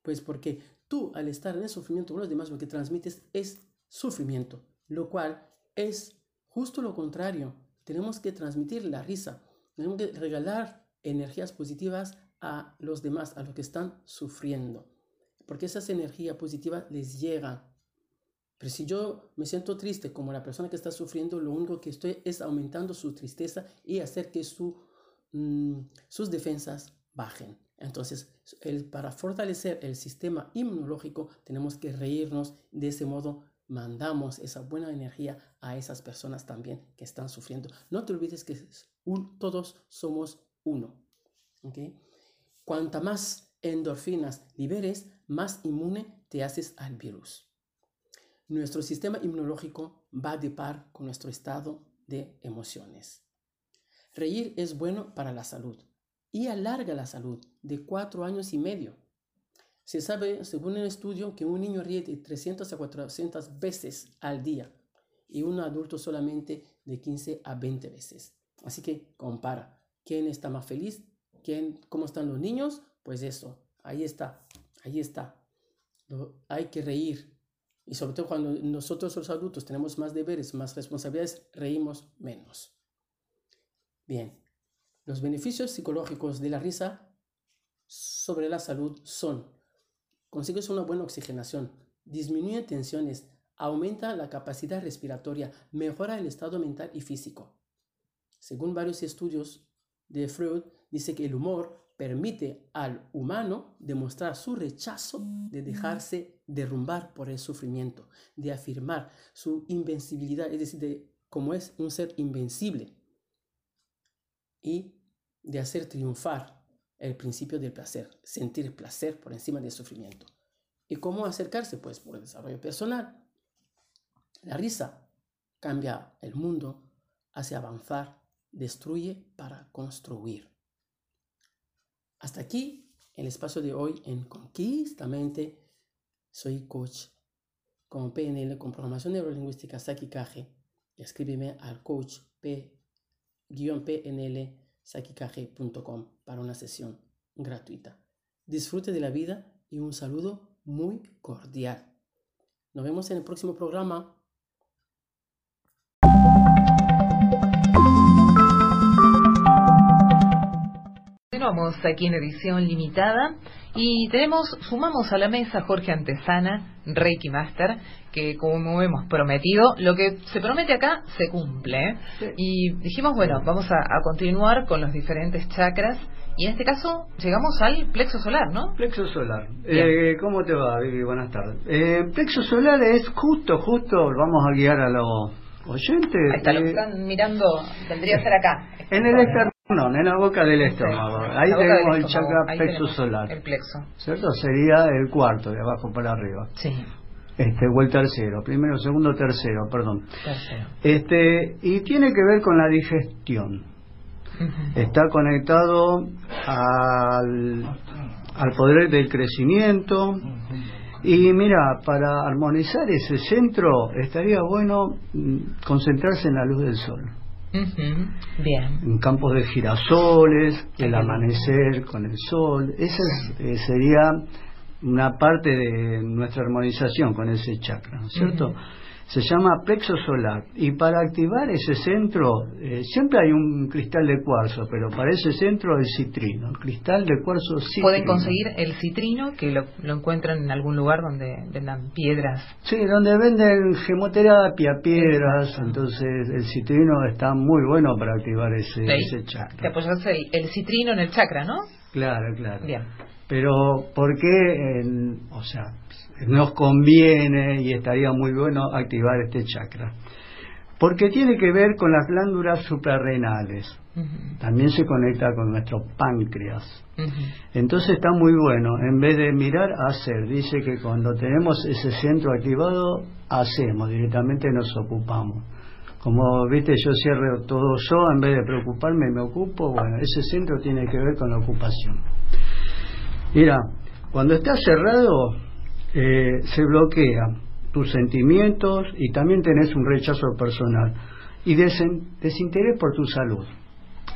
pues porque tú al estar en el sufrimiento con los demás lo que transmites es sufrimiento lo cual es justo lo contrario. Tenemos que transmitir la risa, tenemos que regalar energías positivas a los demás, a los que están sufriendo, porque esas energías positivas les llegan. Pero si yo me siento triste como la persona que está sufriendo, lo único que estoy es aumentando su tristeza y hacer que su, mm, sus defensas bajen. Entonces, el, para fortalecer el sistema inmunológico, tenemos que reírnos de ese modo mandamos esa buena energía a esas personas también que están sufriendo. No te olvides que todos somos uno. ¿okay? Cuanta más endorfinas liberes, más inmune te haces al virus. Nuestro sistema inmunológico va de par con nuestro estado de emociones. Reír es bueno para la salud y alarga la salud de cuatro años y medio se sabe, según el estudio, que un niño ríe de 300 a 400 veces al día y un adulto solamente de 15 a 20 veces. Así que compara. ¿Quién está más feliz? ¿Quién, ¿Cómo están los niños? Pues eso, ahí está, ahí está. hay que reír. Y sobre todo cuando nosotros los adultos tenemos más deberes, más responsabilidades, reímos menos. Bien, los beneficios psicológicos de la risa sobre la salud son consigues una buena oxigenación, disminuye tensiones, aumenta la capacidad respiratoria, mejora el estado mental y físico. Según varios estudios de Freud, dice que el humor permite al humano demostrar su rechazo de dejarse derrumbar por el sufrimiento, de afirmar su invencibilidad, es decir, de cómo es un ser invencible y de hacer triunfar el principio del placer, sentir placer por encima del sufrimiento. ¿Y cómo acercarse? Pues por el desarrollo personal. La risa cambia el mundo, hace avanzar, destruye para construir. Hasta aquí el espacio de hoy en Conquistamente. Soy coach con PNL, con programación neurolingüística Sakikaje. Escríbeme al coach p-pnl para una sesión gratuita. Disfrute de la vida y un saludo muy cordial. Nos vemos en el próximo programa. Continuamos aquí en edición limitada y tenemos, sumamos a la mesa Jorge Antesana, Reiki Master, que como hemos prometido, lo que se promete acá se cumple. Y dijimos, bueno, vamos a, continuar con los diferentes chakras y en este caso llegamos al plexo solar, ¿no? Plexo solar. Eh, ¿Cómo te va, Vivi? Buenas tardes. Eh, plexo solar es justo, justo, vamos a guiar a los oyentes. Ahí está, lo que eh, están mirando, tendría que ser acá. En el esternón, en la boca del estómago. Ahí tenemos el chakra plexo solar. El plexo. ¿Cierto? Sería el cuarto, de abajo para arriba. Sí. Este, o el tercero, primero, segundo, tercero, perdón. Tercero. Este, y tiene que ver con la digestión. Está conectado al, al poder del crecimiento. Y mira, para armonizar ese centro estaría bueno mm, concentrarse en la luz del sol. Bien. En campos de girasoles, el amanecer con el sol. Esa eh, sería una parte de nuestra armonización con ese chakra, ¿no es cierto? Se llama plexo solar y para activar ese centro eh, siempre hay un cristal de cuarzo, pero para ese centro el citrino, el cristal de cuarzo citrino. Pueden conseguir el citrino que lo, encuentran en algún lugar donde vendan piedras. Sí, donde venden gemoterapia, piedras, entonces el citrino está muy bueno para activar ese, ese chakra. Te apoyas el, el citrino en el chakra, ¿no? Claro, claro. Bien. Pero, ¿por qué? o sea, nos conviene y estaría muy bueno activar este chakra. Porque tiene que ver con las glándulas suprarrenales. También se conecta con nuestro páncreas. Entonces está muy bueno, en vez de mirar, hacer. Dice que cuando tenemos ese centro activado, hacemos, directamente nos ocupamos. Como viste, yo cierro todo yo, en vez de preocuparme, me ocupo. Bueno, ese centro tiene que ver con la ocupación. Mira, cuando está cerrado, eh, se bloquea tus sentimientos y también tenés un rechazo personal y desinterés por tu salud.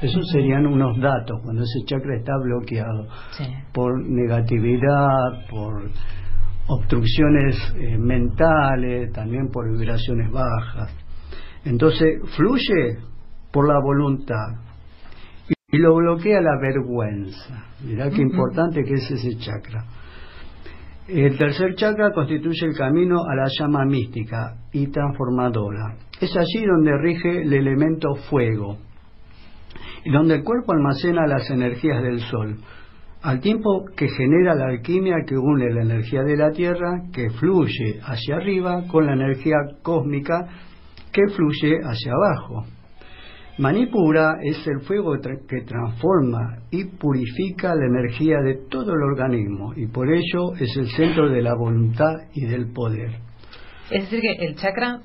Esos serían unos datos cuando ese chakra está bloqueado por negatividad, por obstrucciones eh, mentales, también por vibraciones bajas. Entonces fluye por la voluntad, y lo bloquea la vergüenza. Mirá qué importante que es ese chakra. El tercer chakra constituye el camino a la llama mística y transformadora. Es allí donde rige el elemento fuego y donde el cuerpo almacena las energías del sol, al tiempo que genera la alquimia que une la energía de la Tierra, que fluye hacia arriba, con la energía cósmica que fluye hacia abajo. Manipura es el fuego que transforma y purifica la energía de todo el organismo y por ello es el centro de la voluntad y del poder. Es decir, que el chakra,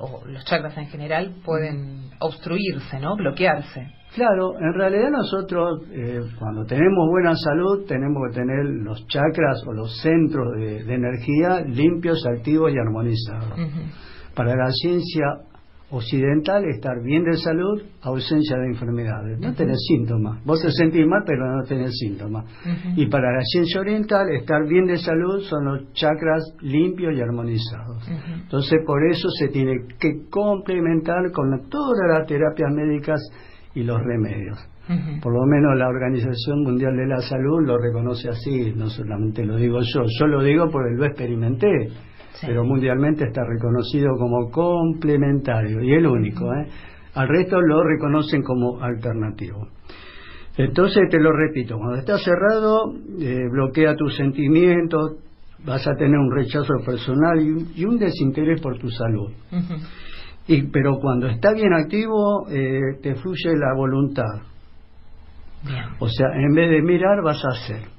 o los chakras en general, pueden obstruirse, ¿no? Bloquearse. Claro, en realidad nosotros eh, cuando tenemos buena salud tenemos que tener los chakras o los centros de, energía limpios, activos y armonizados. Para la ciencia occidental estar bien de salud, ausencia de enfermedades. No tenés síntomas. Vos te sentís mal, pero no tenés síntomas. Y para la ciencia oriental, estar bien de salud son los chakras limpios y armonizados. Entonces, por eso se tiene que complementar con todas las terapias médicas y los remedios. Por lo menos la Organización Mundial de la Salud lo reconoce así, no solamente lo digo yo, yo lo digo porque lo experimenté pero mundialmente está reconocido como complementario y el único. ¿eh? Al resto lo reconocen como alternativo. Entonces te lo repito, cuando estás cerrado, eh, bloquea tus sentimientos, vas a tener un rechazo personal y un, y un desinterés por tu salud. Y, pero cuando está bien activo, eh, te fluye la voluntad. Bien. O sea, en vez de mirar, vas a hacer.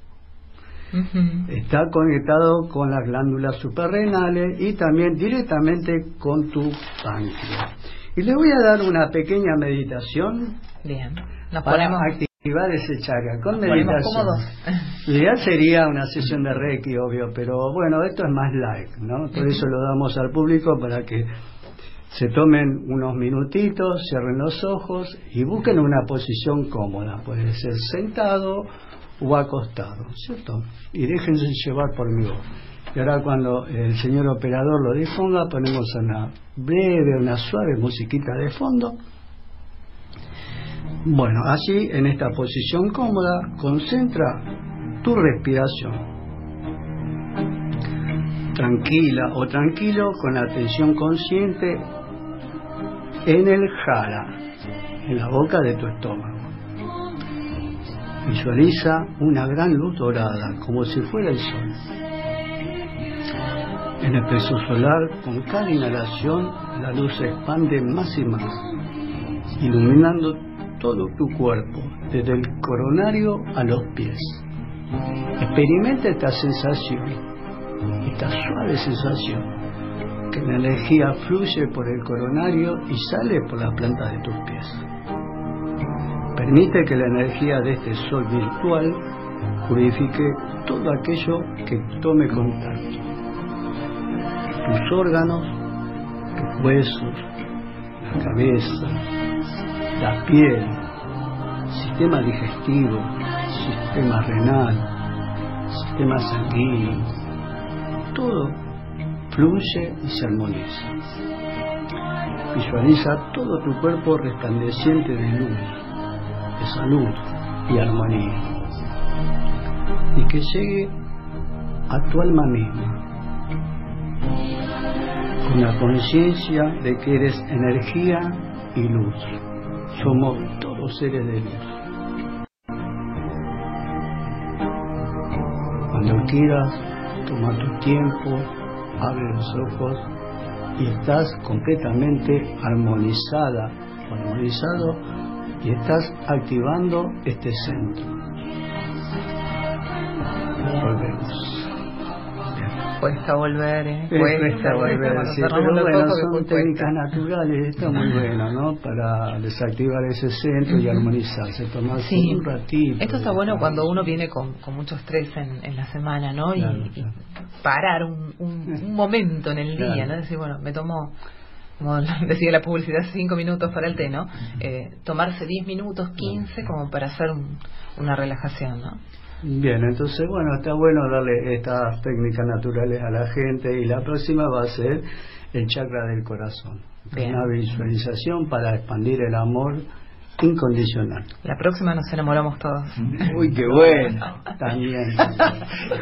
Está conectado con las glándulas suprarrenales y también directamente con tu páncreas. Y le voy a dar una pequeña meditación Bien. Nos para ponemos, activar ese chakra con nos meditación. La idea sería una sesión de Reiki, obvio, pero bueno, esto es más light, ¿no? Por eso lo damos al público para que se tomen unos minutitos, cierren los ojos y busquen una posición cómoda. Puede ser sentado o acostado, ¿cierto? Y déjense llevar por mi voz. Y ahora cuando el señor operador lo disponga, ponemos una breve, una suave musiquita de fondo. Bueno, allí en esta posición cómoda, concentra tu respiración. Tranquila o tranquilo con la atención consciente en el jara, en la boca de tu estómago. Visualiza una gran luz dorada, como si fuera el sol. En el peso solar, con cada inhalación, la luz se expande más y más, iluminando todo tu cuerpo, desde el coronario a los pies. Experimenta esta sensación, esta suave sensación, que la energía fluye por el coronario y sale por la planta de tus pies. Permite que la energía de este sol virtual purifique todo aquello que tome contacto. Tus órganos, tus huesos, la cabeza, la piel, sistema digestivo, sistema renal, sistema sanguíneo, todo fluye y se armoniza. Visualiza todo tu cuerpo resplandeciente de luz, de salud y armonía. Y que llegue a tu alma misma, con la conciencia de que eres energía y luz. Somos todos seres de luz. Cuando quieras, toma tu tiempo, abre los ojos y estás completamente armonizada armonizado y estás activando este centro. Volvemos. Cuesta volver, ¿eh? Cuesta volver, sí, pero bueno, son técnicas naturales, está muy bueno, ¿no? Para desactivar ese centro y armonizarse, tomarse Sí. un ratito. Esto está bueno cuando uno viene con, con mucho estrés en, en la semana, ¿no? Y- Claro, y, claro. parar un, un, un momento en el día, Claro. ¿no? Decir, bueno, me tomo, como decía la publicidad, cinco minutos para el té, ¿no? Eh, tomarse 10 minutos, 15 como para hacer un- una relajación, ¿no? Bien, entonces, bueno, está bueno darle estas técnicas naturales a la gente y la próxima va a ser el chakra del corazón. Bien. Una visualización para expandir el amor incondicional. La próxima nos enamoramos todos. Uy, qué bueno. También.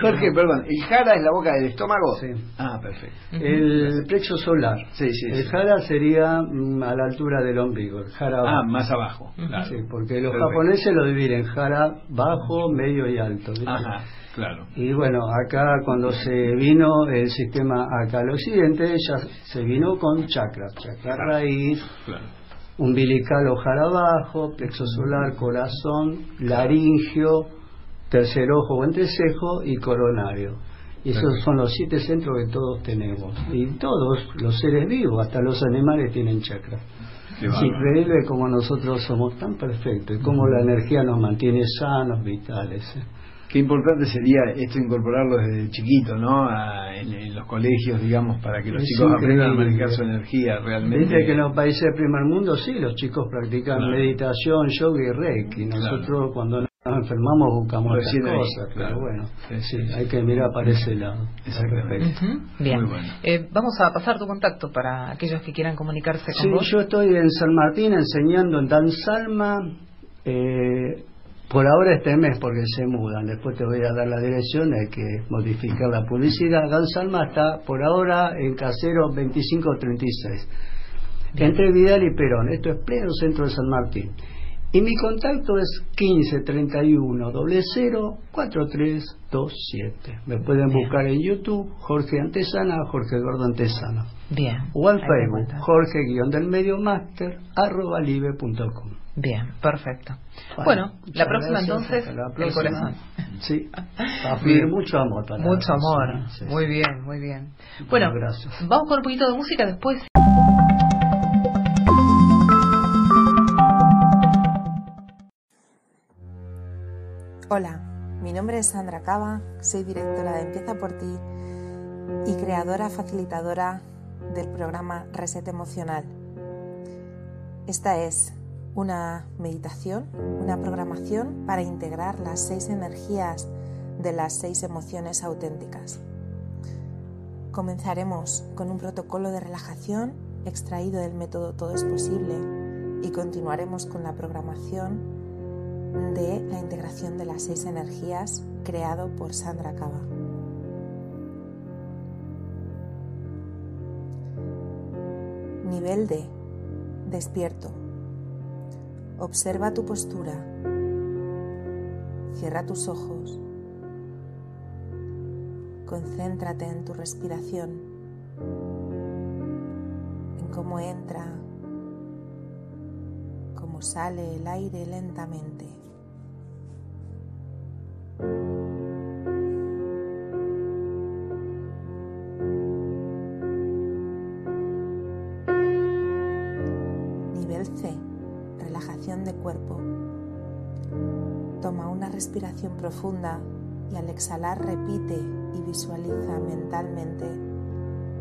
Jorge, perdón, ¿el jara es la boca del estómago? Sí. Ah, perfecto. El plexo solar. Sí, sí, El sí. jara sería mm, a la altura del ombligo, el jara Ah, bajo. más abajo. Claro. Sí, porque los Perfecto. japoneses lo dividen jara bajo, medio y alto. ¿viste? Ajá, claro. Y bueno, acá cuando se vino el sistema acá al occidente, ya se vino con chakra, chakra raíz, Claro. Umbilical o jara abajo, plexo solar, corazón, laringio, tercer ojo o entrecejo y coronario. Y esos son los siete centros que todos tenemos. Y todos los seres vivos, hasta los animales tienen chakra. Qué Es increíble como nosotros somos tan perfectos y cómo la energía nos mantiene sanos, vitales. ¿eh? Qué importante sería esto incorporarlo desde chiquito, ¿no? A- en, en los colegios, digamos, para que los Es chicos aprendan a manejar su energía realmente. Viste que en los países del primer mundo sí, los chicos practican Claro. meditación, yoga y reiki. Nosotros Claro. cuando nos enfermamos buscamos ahí, cosas, claro. pero bueno, Sí, sí, hay que mirar para ese lado. Exactamente. Ujú, Bien. Muy bueno. Eh, vamos a pasar tu contacto para aquellos que quieran comunicarse con Sí, vos. yo estoy en San Martín enseñando en Dan Salma. eh, por ahora este mes porque se mudan, después te voy a dar la dirección, hay que modificar la publicidad. Dan Salma está por ahora en Casero 2536, entre Vidal y Perón, esto es pleno centro de San Martín. Y mi contacto es 15 31 00 4327. Me pueden buscar en YouTube Jorge Antesana o Jorge Gordo Antesana. Bien. O en Facebook está. Jorge guion del medio máster arroba live.com. Bien, perfecto. Bueno, la muchas próxima entonces, la el próxima. corazón. Sí, a pedir mucho amor para Mucho la amor. persona, sí, Muy sí. bien, muy bien. Bueno, gracias. vamos con un poquito de música después. Hola, mi nombre es Sandra Cava, soy directora de Empieza por ti y creadora facilitadora del programa Reset Emocional. Esta es una meditación, una programación para integrar las seis energías de las seis emociones auténticas. Comenzaremos con un protocolo de relajación extraído del método Todo es posible y continuaremos con la programación de la integración de las seis energías creado por Sandra Cava. Nivel D. Despierto. Observa tu postura. Cierra tus ojos. Concéntrate en tu respiración, en cómo entra, cómo sale el aire lentamente. Nivel C. Relajación de cuerpo. Toma una respiración profunda y al exhalar repite y visualiza mentalmente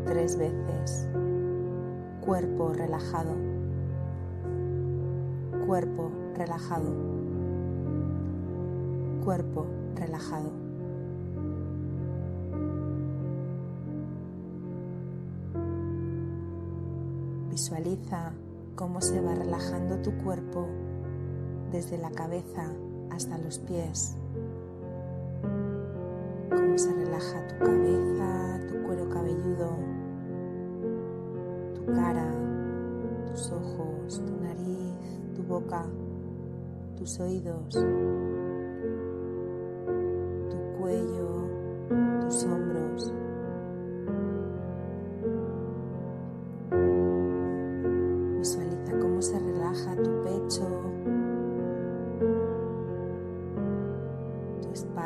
tres veces. Cuerpo relajado. Cuerpo relajado. Cuerpo relajado. Visualiza cómo se va relajando tu cuerpo desde la cabeza hasta los pies. Cómo se relaja tu cabeza, tu cuero cabelludo, tu cara, tus ojos, tu nariz, tu boca, tus oídos,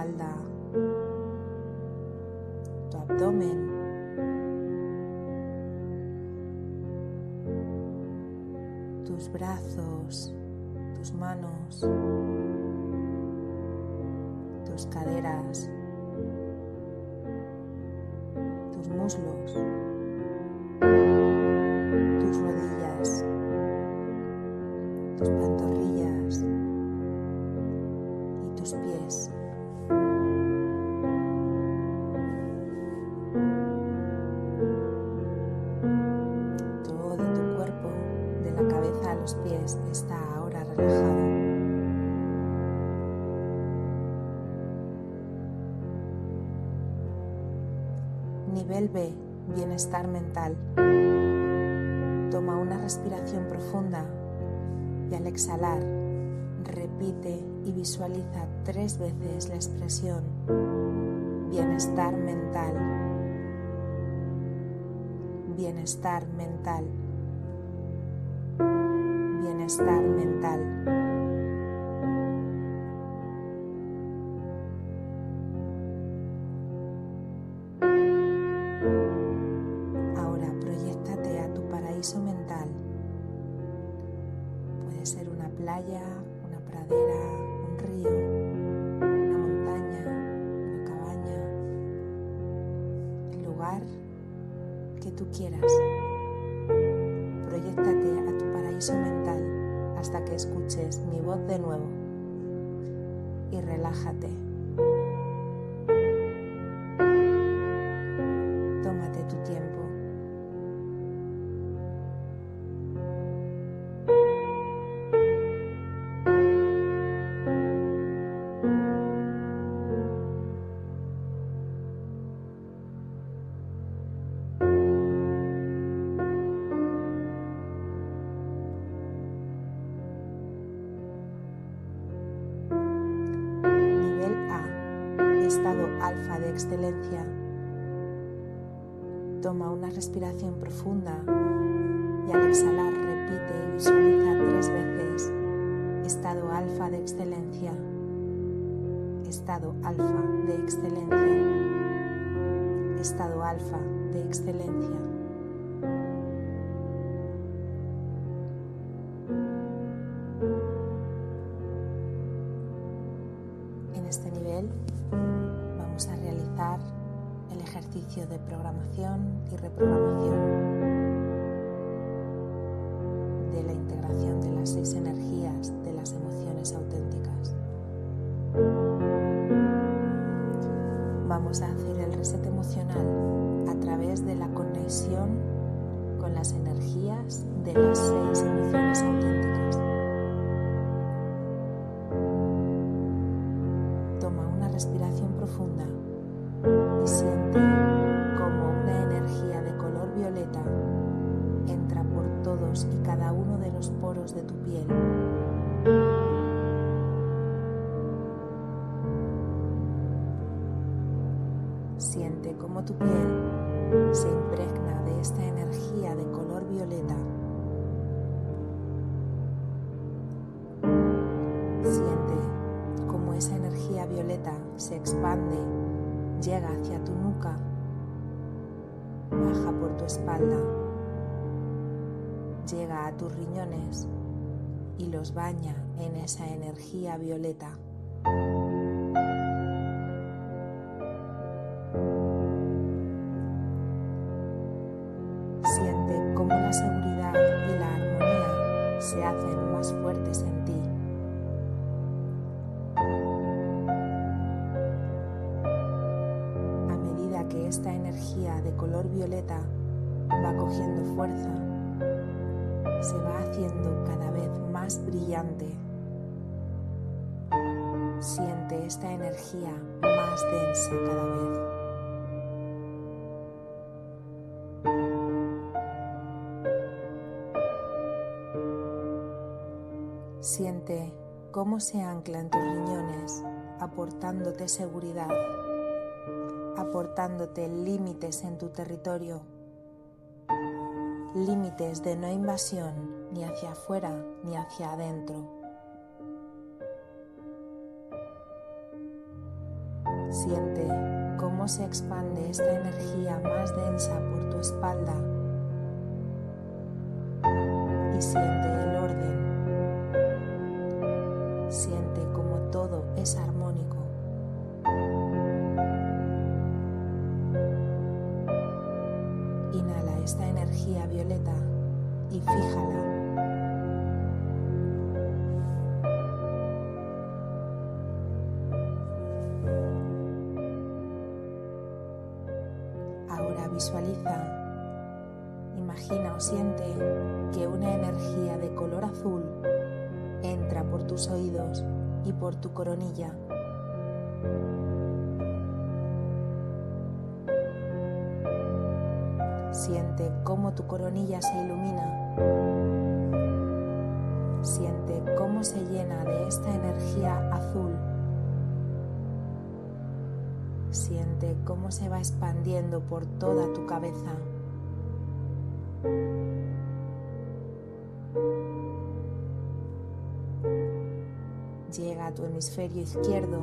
espalda, tu abdomen. tus brazos, tus manos, tus caderas, tus muslos, tus rodillas, tus pantorrillas exhalar repite y visualiza tres veces la expresión bienestar mental. Bienestar mental. Bienestar mental. Toma una respiración profunda y al exhalar repite y visualiza tres veces. Estado alfa de excelencia, estado alfa de excelencia, estado alfa de excelencia. Vamos a hacer el reset emocional a través de la conexión con las energías de las seis emociones auténticas. Se ancla en tus riñones, aportándote seguridad, aportándote límites en tu territorio, límites de no invasión ni hacia afuera ni hacia adentro. Siente cómo se expande esta energía más densa por tu espalda y siente Llega a tu hemisferio izquierdo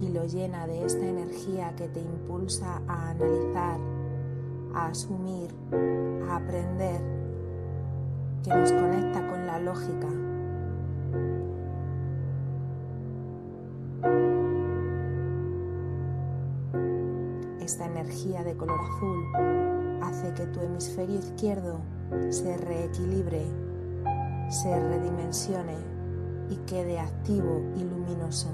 y lo llena de esta energía que te impulsa a analizar, a asumir, a aprender, que nos conecta con la lógica. Esta energía de color azul hace que tu hemisferio izquierdo se reequilibre, se redimensione y quede activo y luminoso.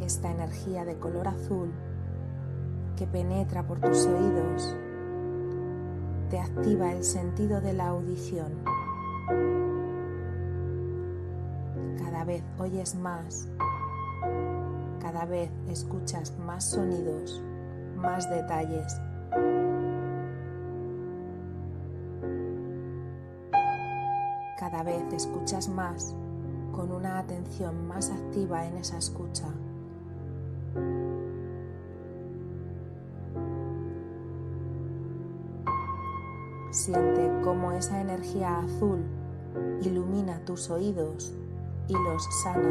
Esta energía de color azul que penetra por tus oídos te activa el sentido de la audición. Cada vez oyes más, cada vez escuchas más sonidos, más detalles. Escuchas más con una atención más activa en esa escucha. Siente cómo esa energía azul ilumina tus oídos y los sana,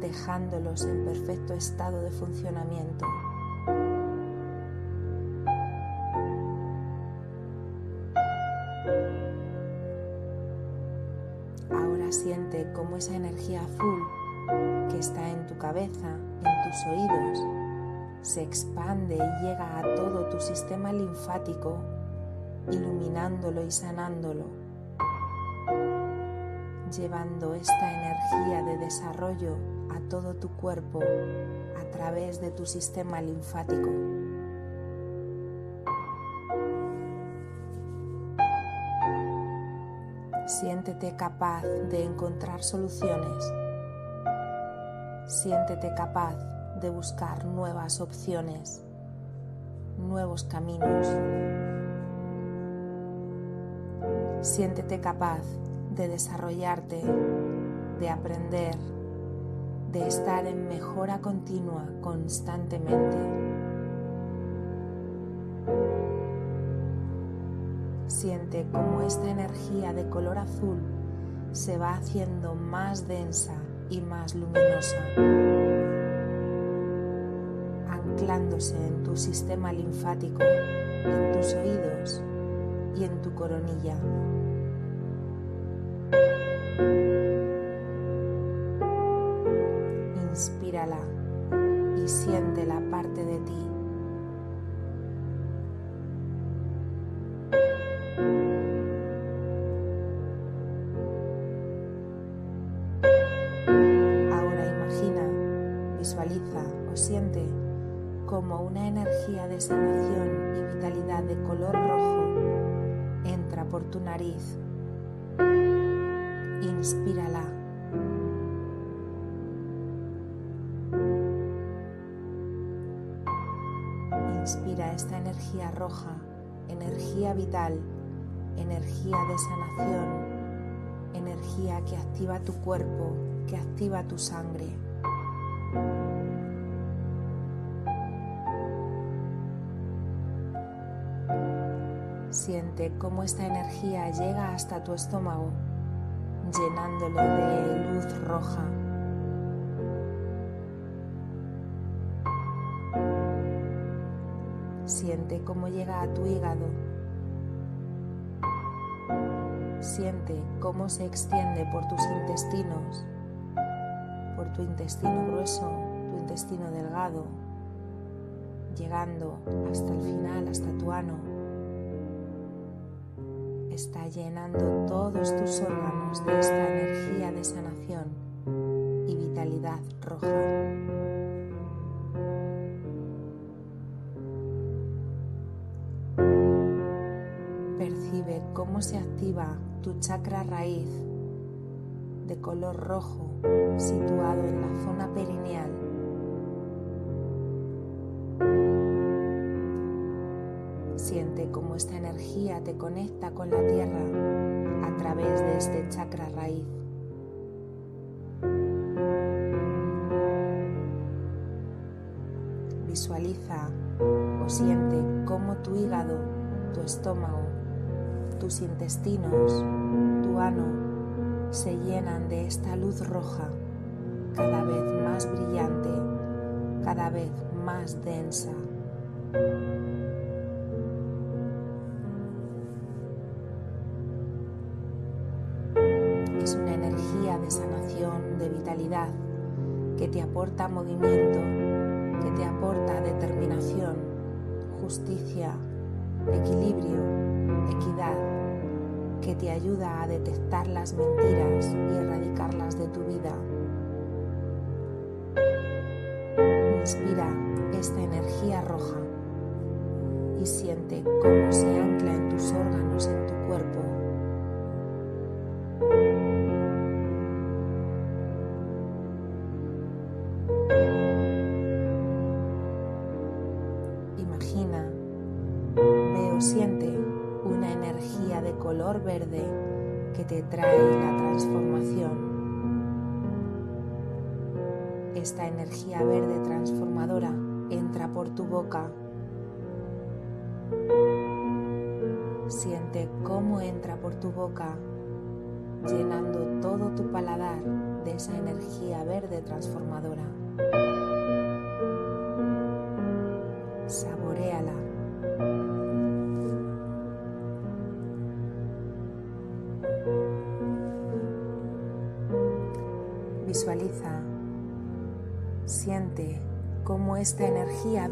dejándolos en perfecto estado de funcionamiento. Iluminándolo y sanándolo, llevando esta energía de desarrollo a todo tu cuerpo a través de tu sistema linfático. Siéntete capaz de encontrar soluciones. Siéntete capaz de buscar nuevas opciones, nuevos caminos. Siéntete capaz de desarrollarte, de aprender, de estar en mejora continua constantemente. Siente cómo esta energía de color azul se va haciendo más densa y más luminosa, anclándose en tu sistema linfático, en tus oídos y en tu coronilla. Inspírala y siente la parte de ti. Como una energía de sanación y vitalidad de color rojo entra por tu nariz. Inspírala. Inspira esta energía roja, energía vital, energía de sanación, energía que activa tu cuerpo, que activa tu sangre. Siente cómo esta energía llega hasta tu estómago, llenándolo de luz roja. Siente cómo llega a tu hígado. Siente cómo se extiende por tus intestinos, por tu intestino grueso, tu intestino delgado, llegando hasta el final, hasta tu ano. Está llenando todos tus órganos de esta energía de sanación y vitalidad roja. Percibe cómo se activa tu chakra raíz de color rojo situado en la zona perineal. Te conecta con la tierra a través de este chakra raíz. Visualiza o siente cómo tu hígado, tu estómago, tus intestinos, tu ano se llenan de esta luz roja cada vez más brillante, cada vez más densa. Aporta movimiento, que te aporta determinación, justicia, equilibrio, equidad, que te ayuda a detectar las mentiras y erradicarlas de tu vida. Inspira esta energía roja y siente cómo se ancla en tus órganos, en tu cuerpo. Que te trae la transformación. Esta energía verde transformadora entra por tu boca. Siente cómo entra por tu boca, llenando todo tu paladar de esa energía verde transformadora.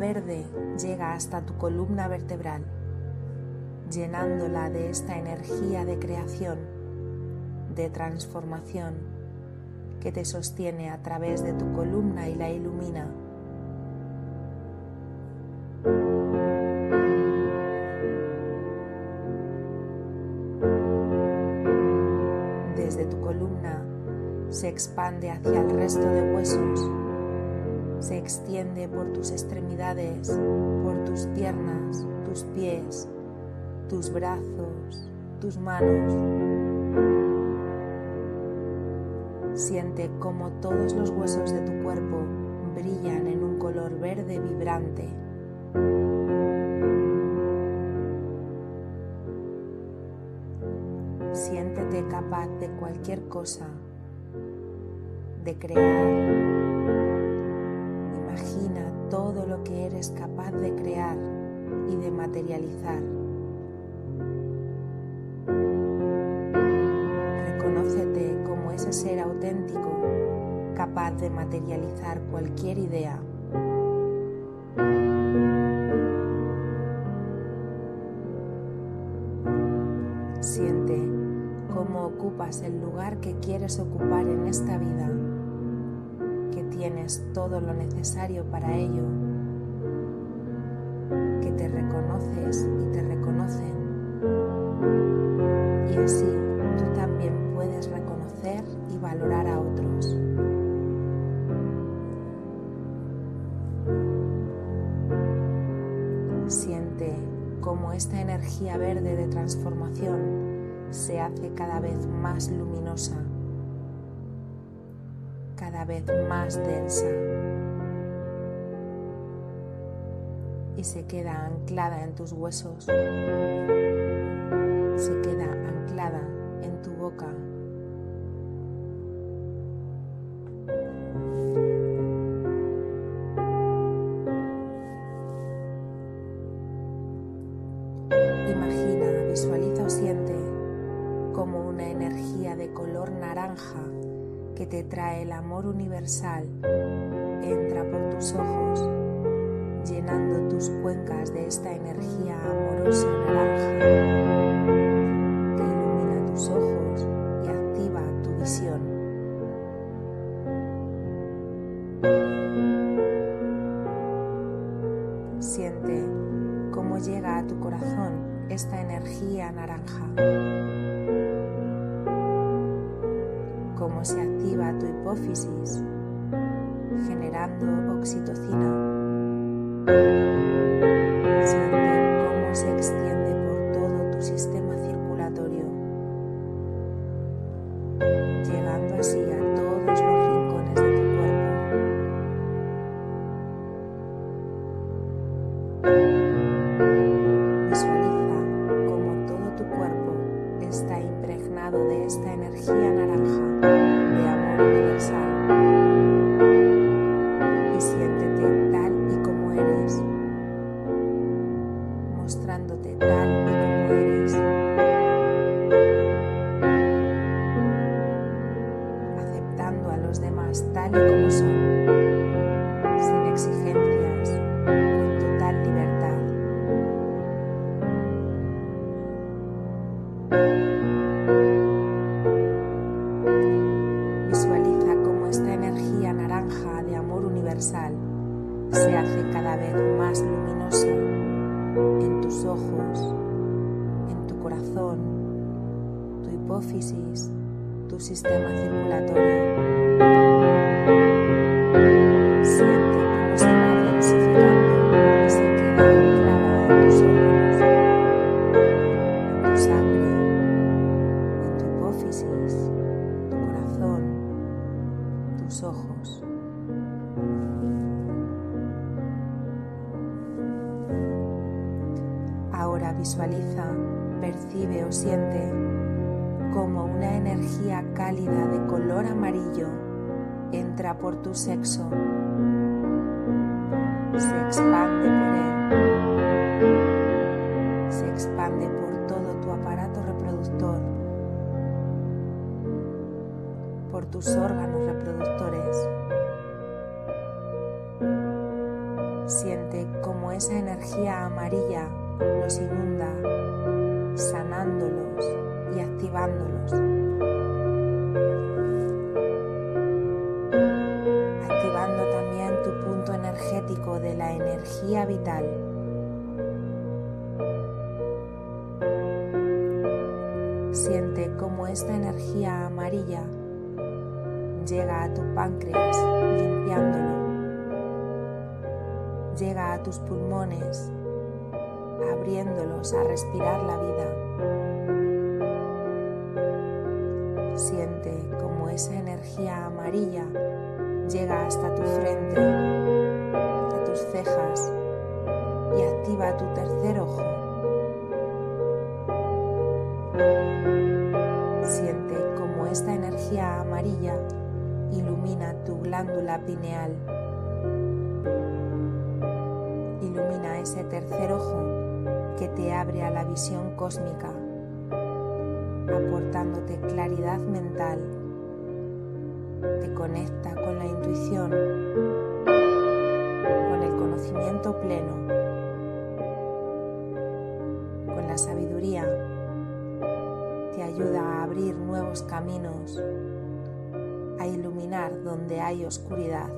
Verde llega hasta tu columna vertebral, llenándola de esta energía de creación, de transformación, que te sostiene a través de tu columna y la ilumina. Desde tu columna se expande hacia el resto de huesos, se extiende por tus extremidades, por tus piernas, tus pies, tus brazos, tus manos. Siente como todos los huesos de tu cuerpo brillan en un color verde vibrante. Siéntete capaz de cualquier cosa, de crear. Materializar. Reconócete como ese ser auténtico capaz de materializar cualquier idea. Siente cómo ocupas el lugar que quieres ocupar en esta vida, que tienes todo lo necesario para ello, Y así tú también puedes reconocer y valorar a otros. Siente cómo esta energía verde de transformación se hace cada vez más luminosa, cada vez más densa y se queda anclada en tus huesos, se queda Imagina, visualiza o siente como una energía de color naranja que te trae el amor universal entra por tus ojos, llenando tus cuencas de esta energía amorosa naranja. Que ilumina tus ojos esta energía naranja. Cómo se activa tu hipófisis, generando oxitocina. Abriéndolos a respirar la vida. Siente como esa energía amarilla llega hasta tu frente, a tus cejas y activa tu tercer ojo. Siente como esta energía amarilla ilumina tu glándula pineal. Ilumina ese tercer ojo que te abre a la visión cósmica, aportándote claridad mental, te conecta con la intuición, con el conocimiento pleno, con la sabiduría, te ayuda a abrir nuevos caminos, a iluminar donde hay oscuridad.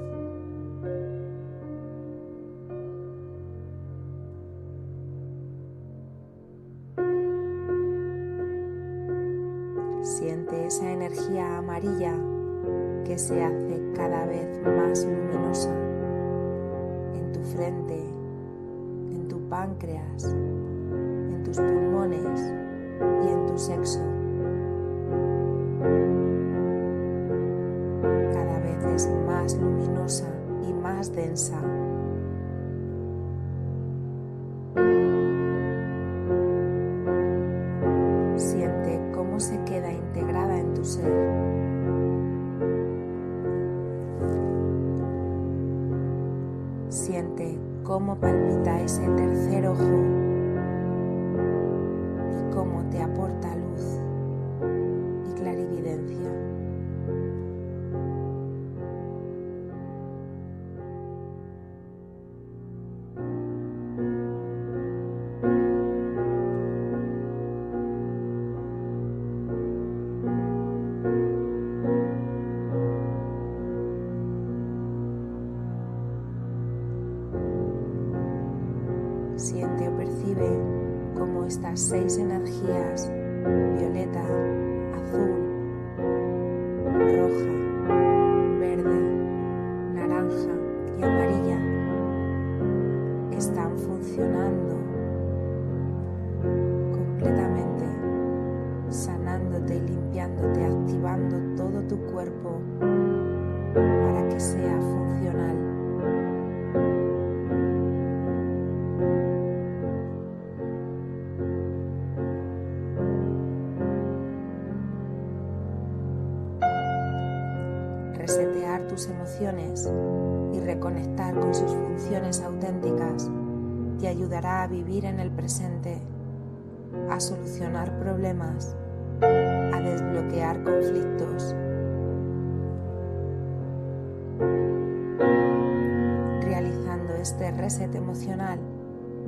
Reset emocional,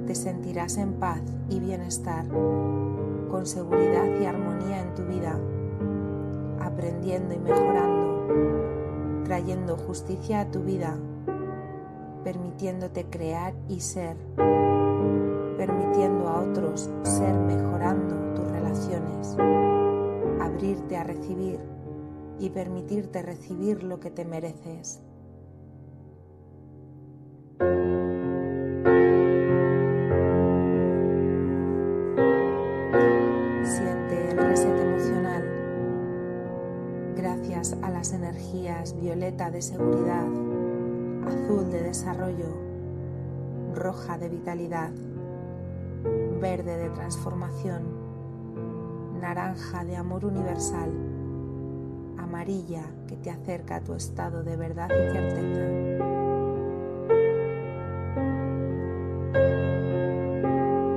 te sentirás en paz y bienestar, con seguridad y armonía en tu vida, aprendiendo y mejorando trayendo justicia a tu vida, permitiéndote crear y ser, permitiendo a otros ser mejorando tus relaciones, abrirte a recibir y permitirte recibir lo que te mereces. De seguridad, azul de desarrollo, roja de vitalidad, verde de transformación, naranja de amor universal, amarilla que te acerca a tu estado de verdad y certeza.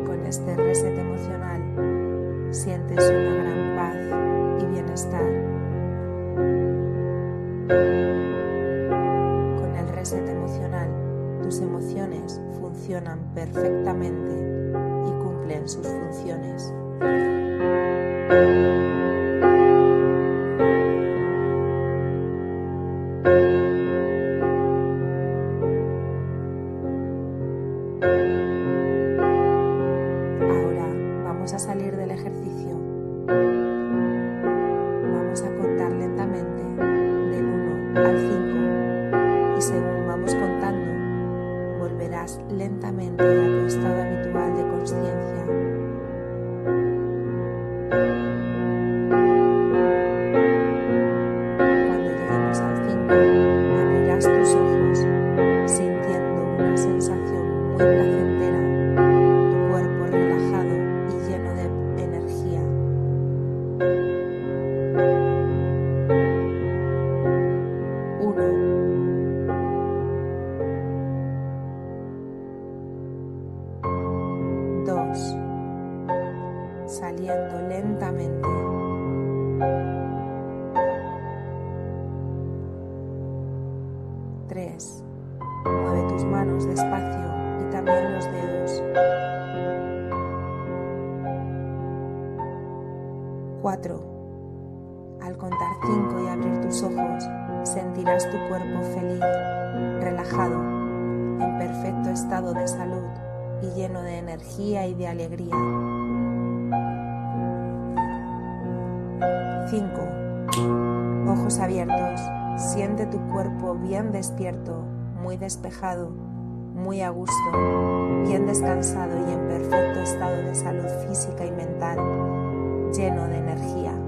Con este reset emocional sientes una gran paz y bienestar. Perfectamente y cumplen sus funciones. Bien despierto, muy despejado, muy a gusto, bien descansado y en perfecto estado de salud física y mental, lleno de energía.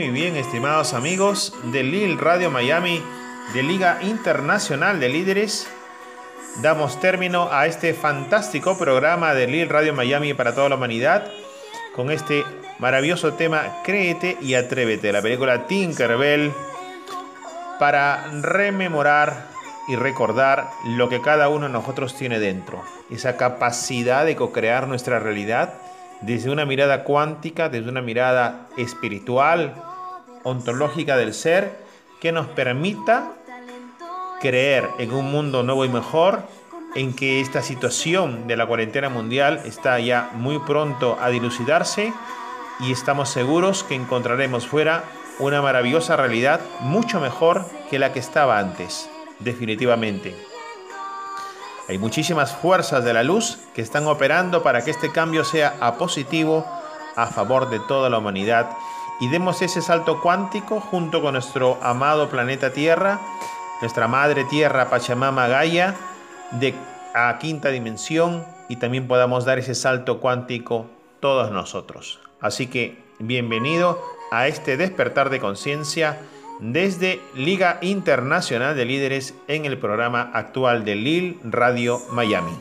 Muy bien, estimados amigos de Lil Radio Miami, de Liga Internacional de Líderes. Damos término a este fantástico programa de Lil Radio Miami para toda la humanidad con este maravilloso tema Créete y Atrévete, la película Tinkerbell, para rememorar y recordar lo que cada uno de nosotros tiene dentro, esa capacidad de co-crear nuestra realidad desde una mirada cuántica, desde una mirada espiritual, ontológica del ser, que nos permita creer en un mundo nuevo y mejor, en que esta situación de la cuarentena mundial está ya muy pronto a dilucidarse y estamos seguros que encontraremos fuera una maravillosa realidad mucho mejor que la que estaba antes, definitivamente. Hay muchísimas fuerzas de la luz que están operando para que este cambio sea a positivo a favor de toda la humanidad y demos ese salto cuántico junto con nuestro amado planeta Tierra, nuestra madre Tierra Pachamama Gaia, de a quinta dimensión y también podamos dar ese salto cuántico todos nosotros. Así que bienvenido a este despertar de conciencia desde Liga Internacional de Líderes en el programa actual de Lil Radio Miami.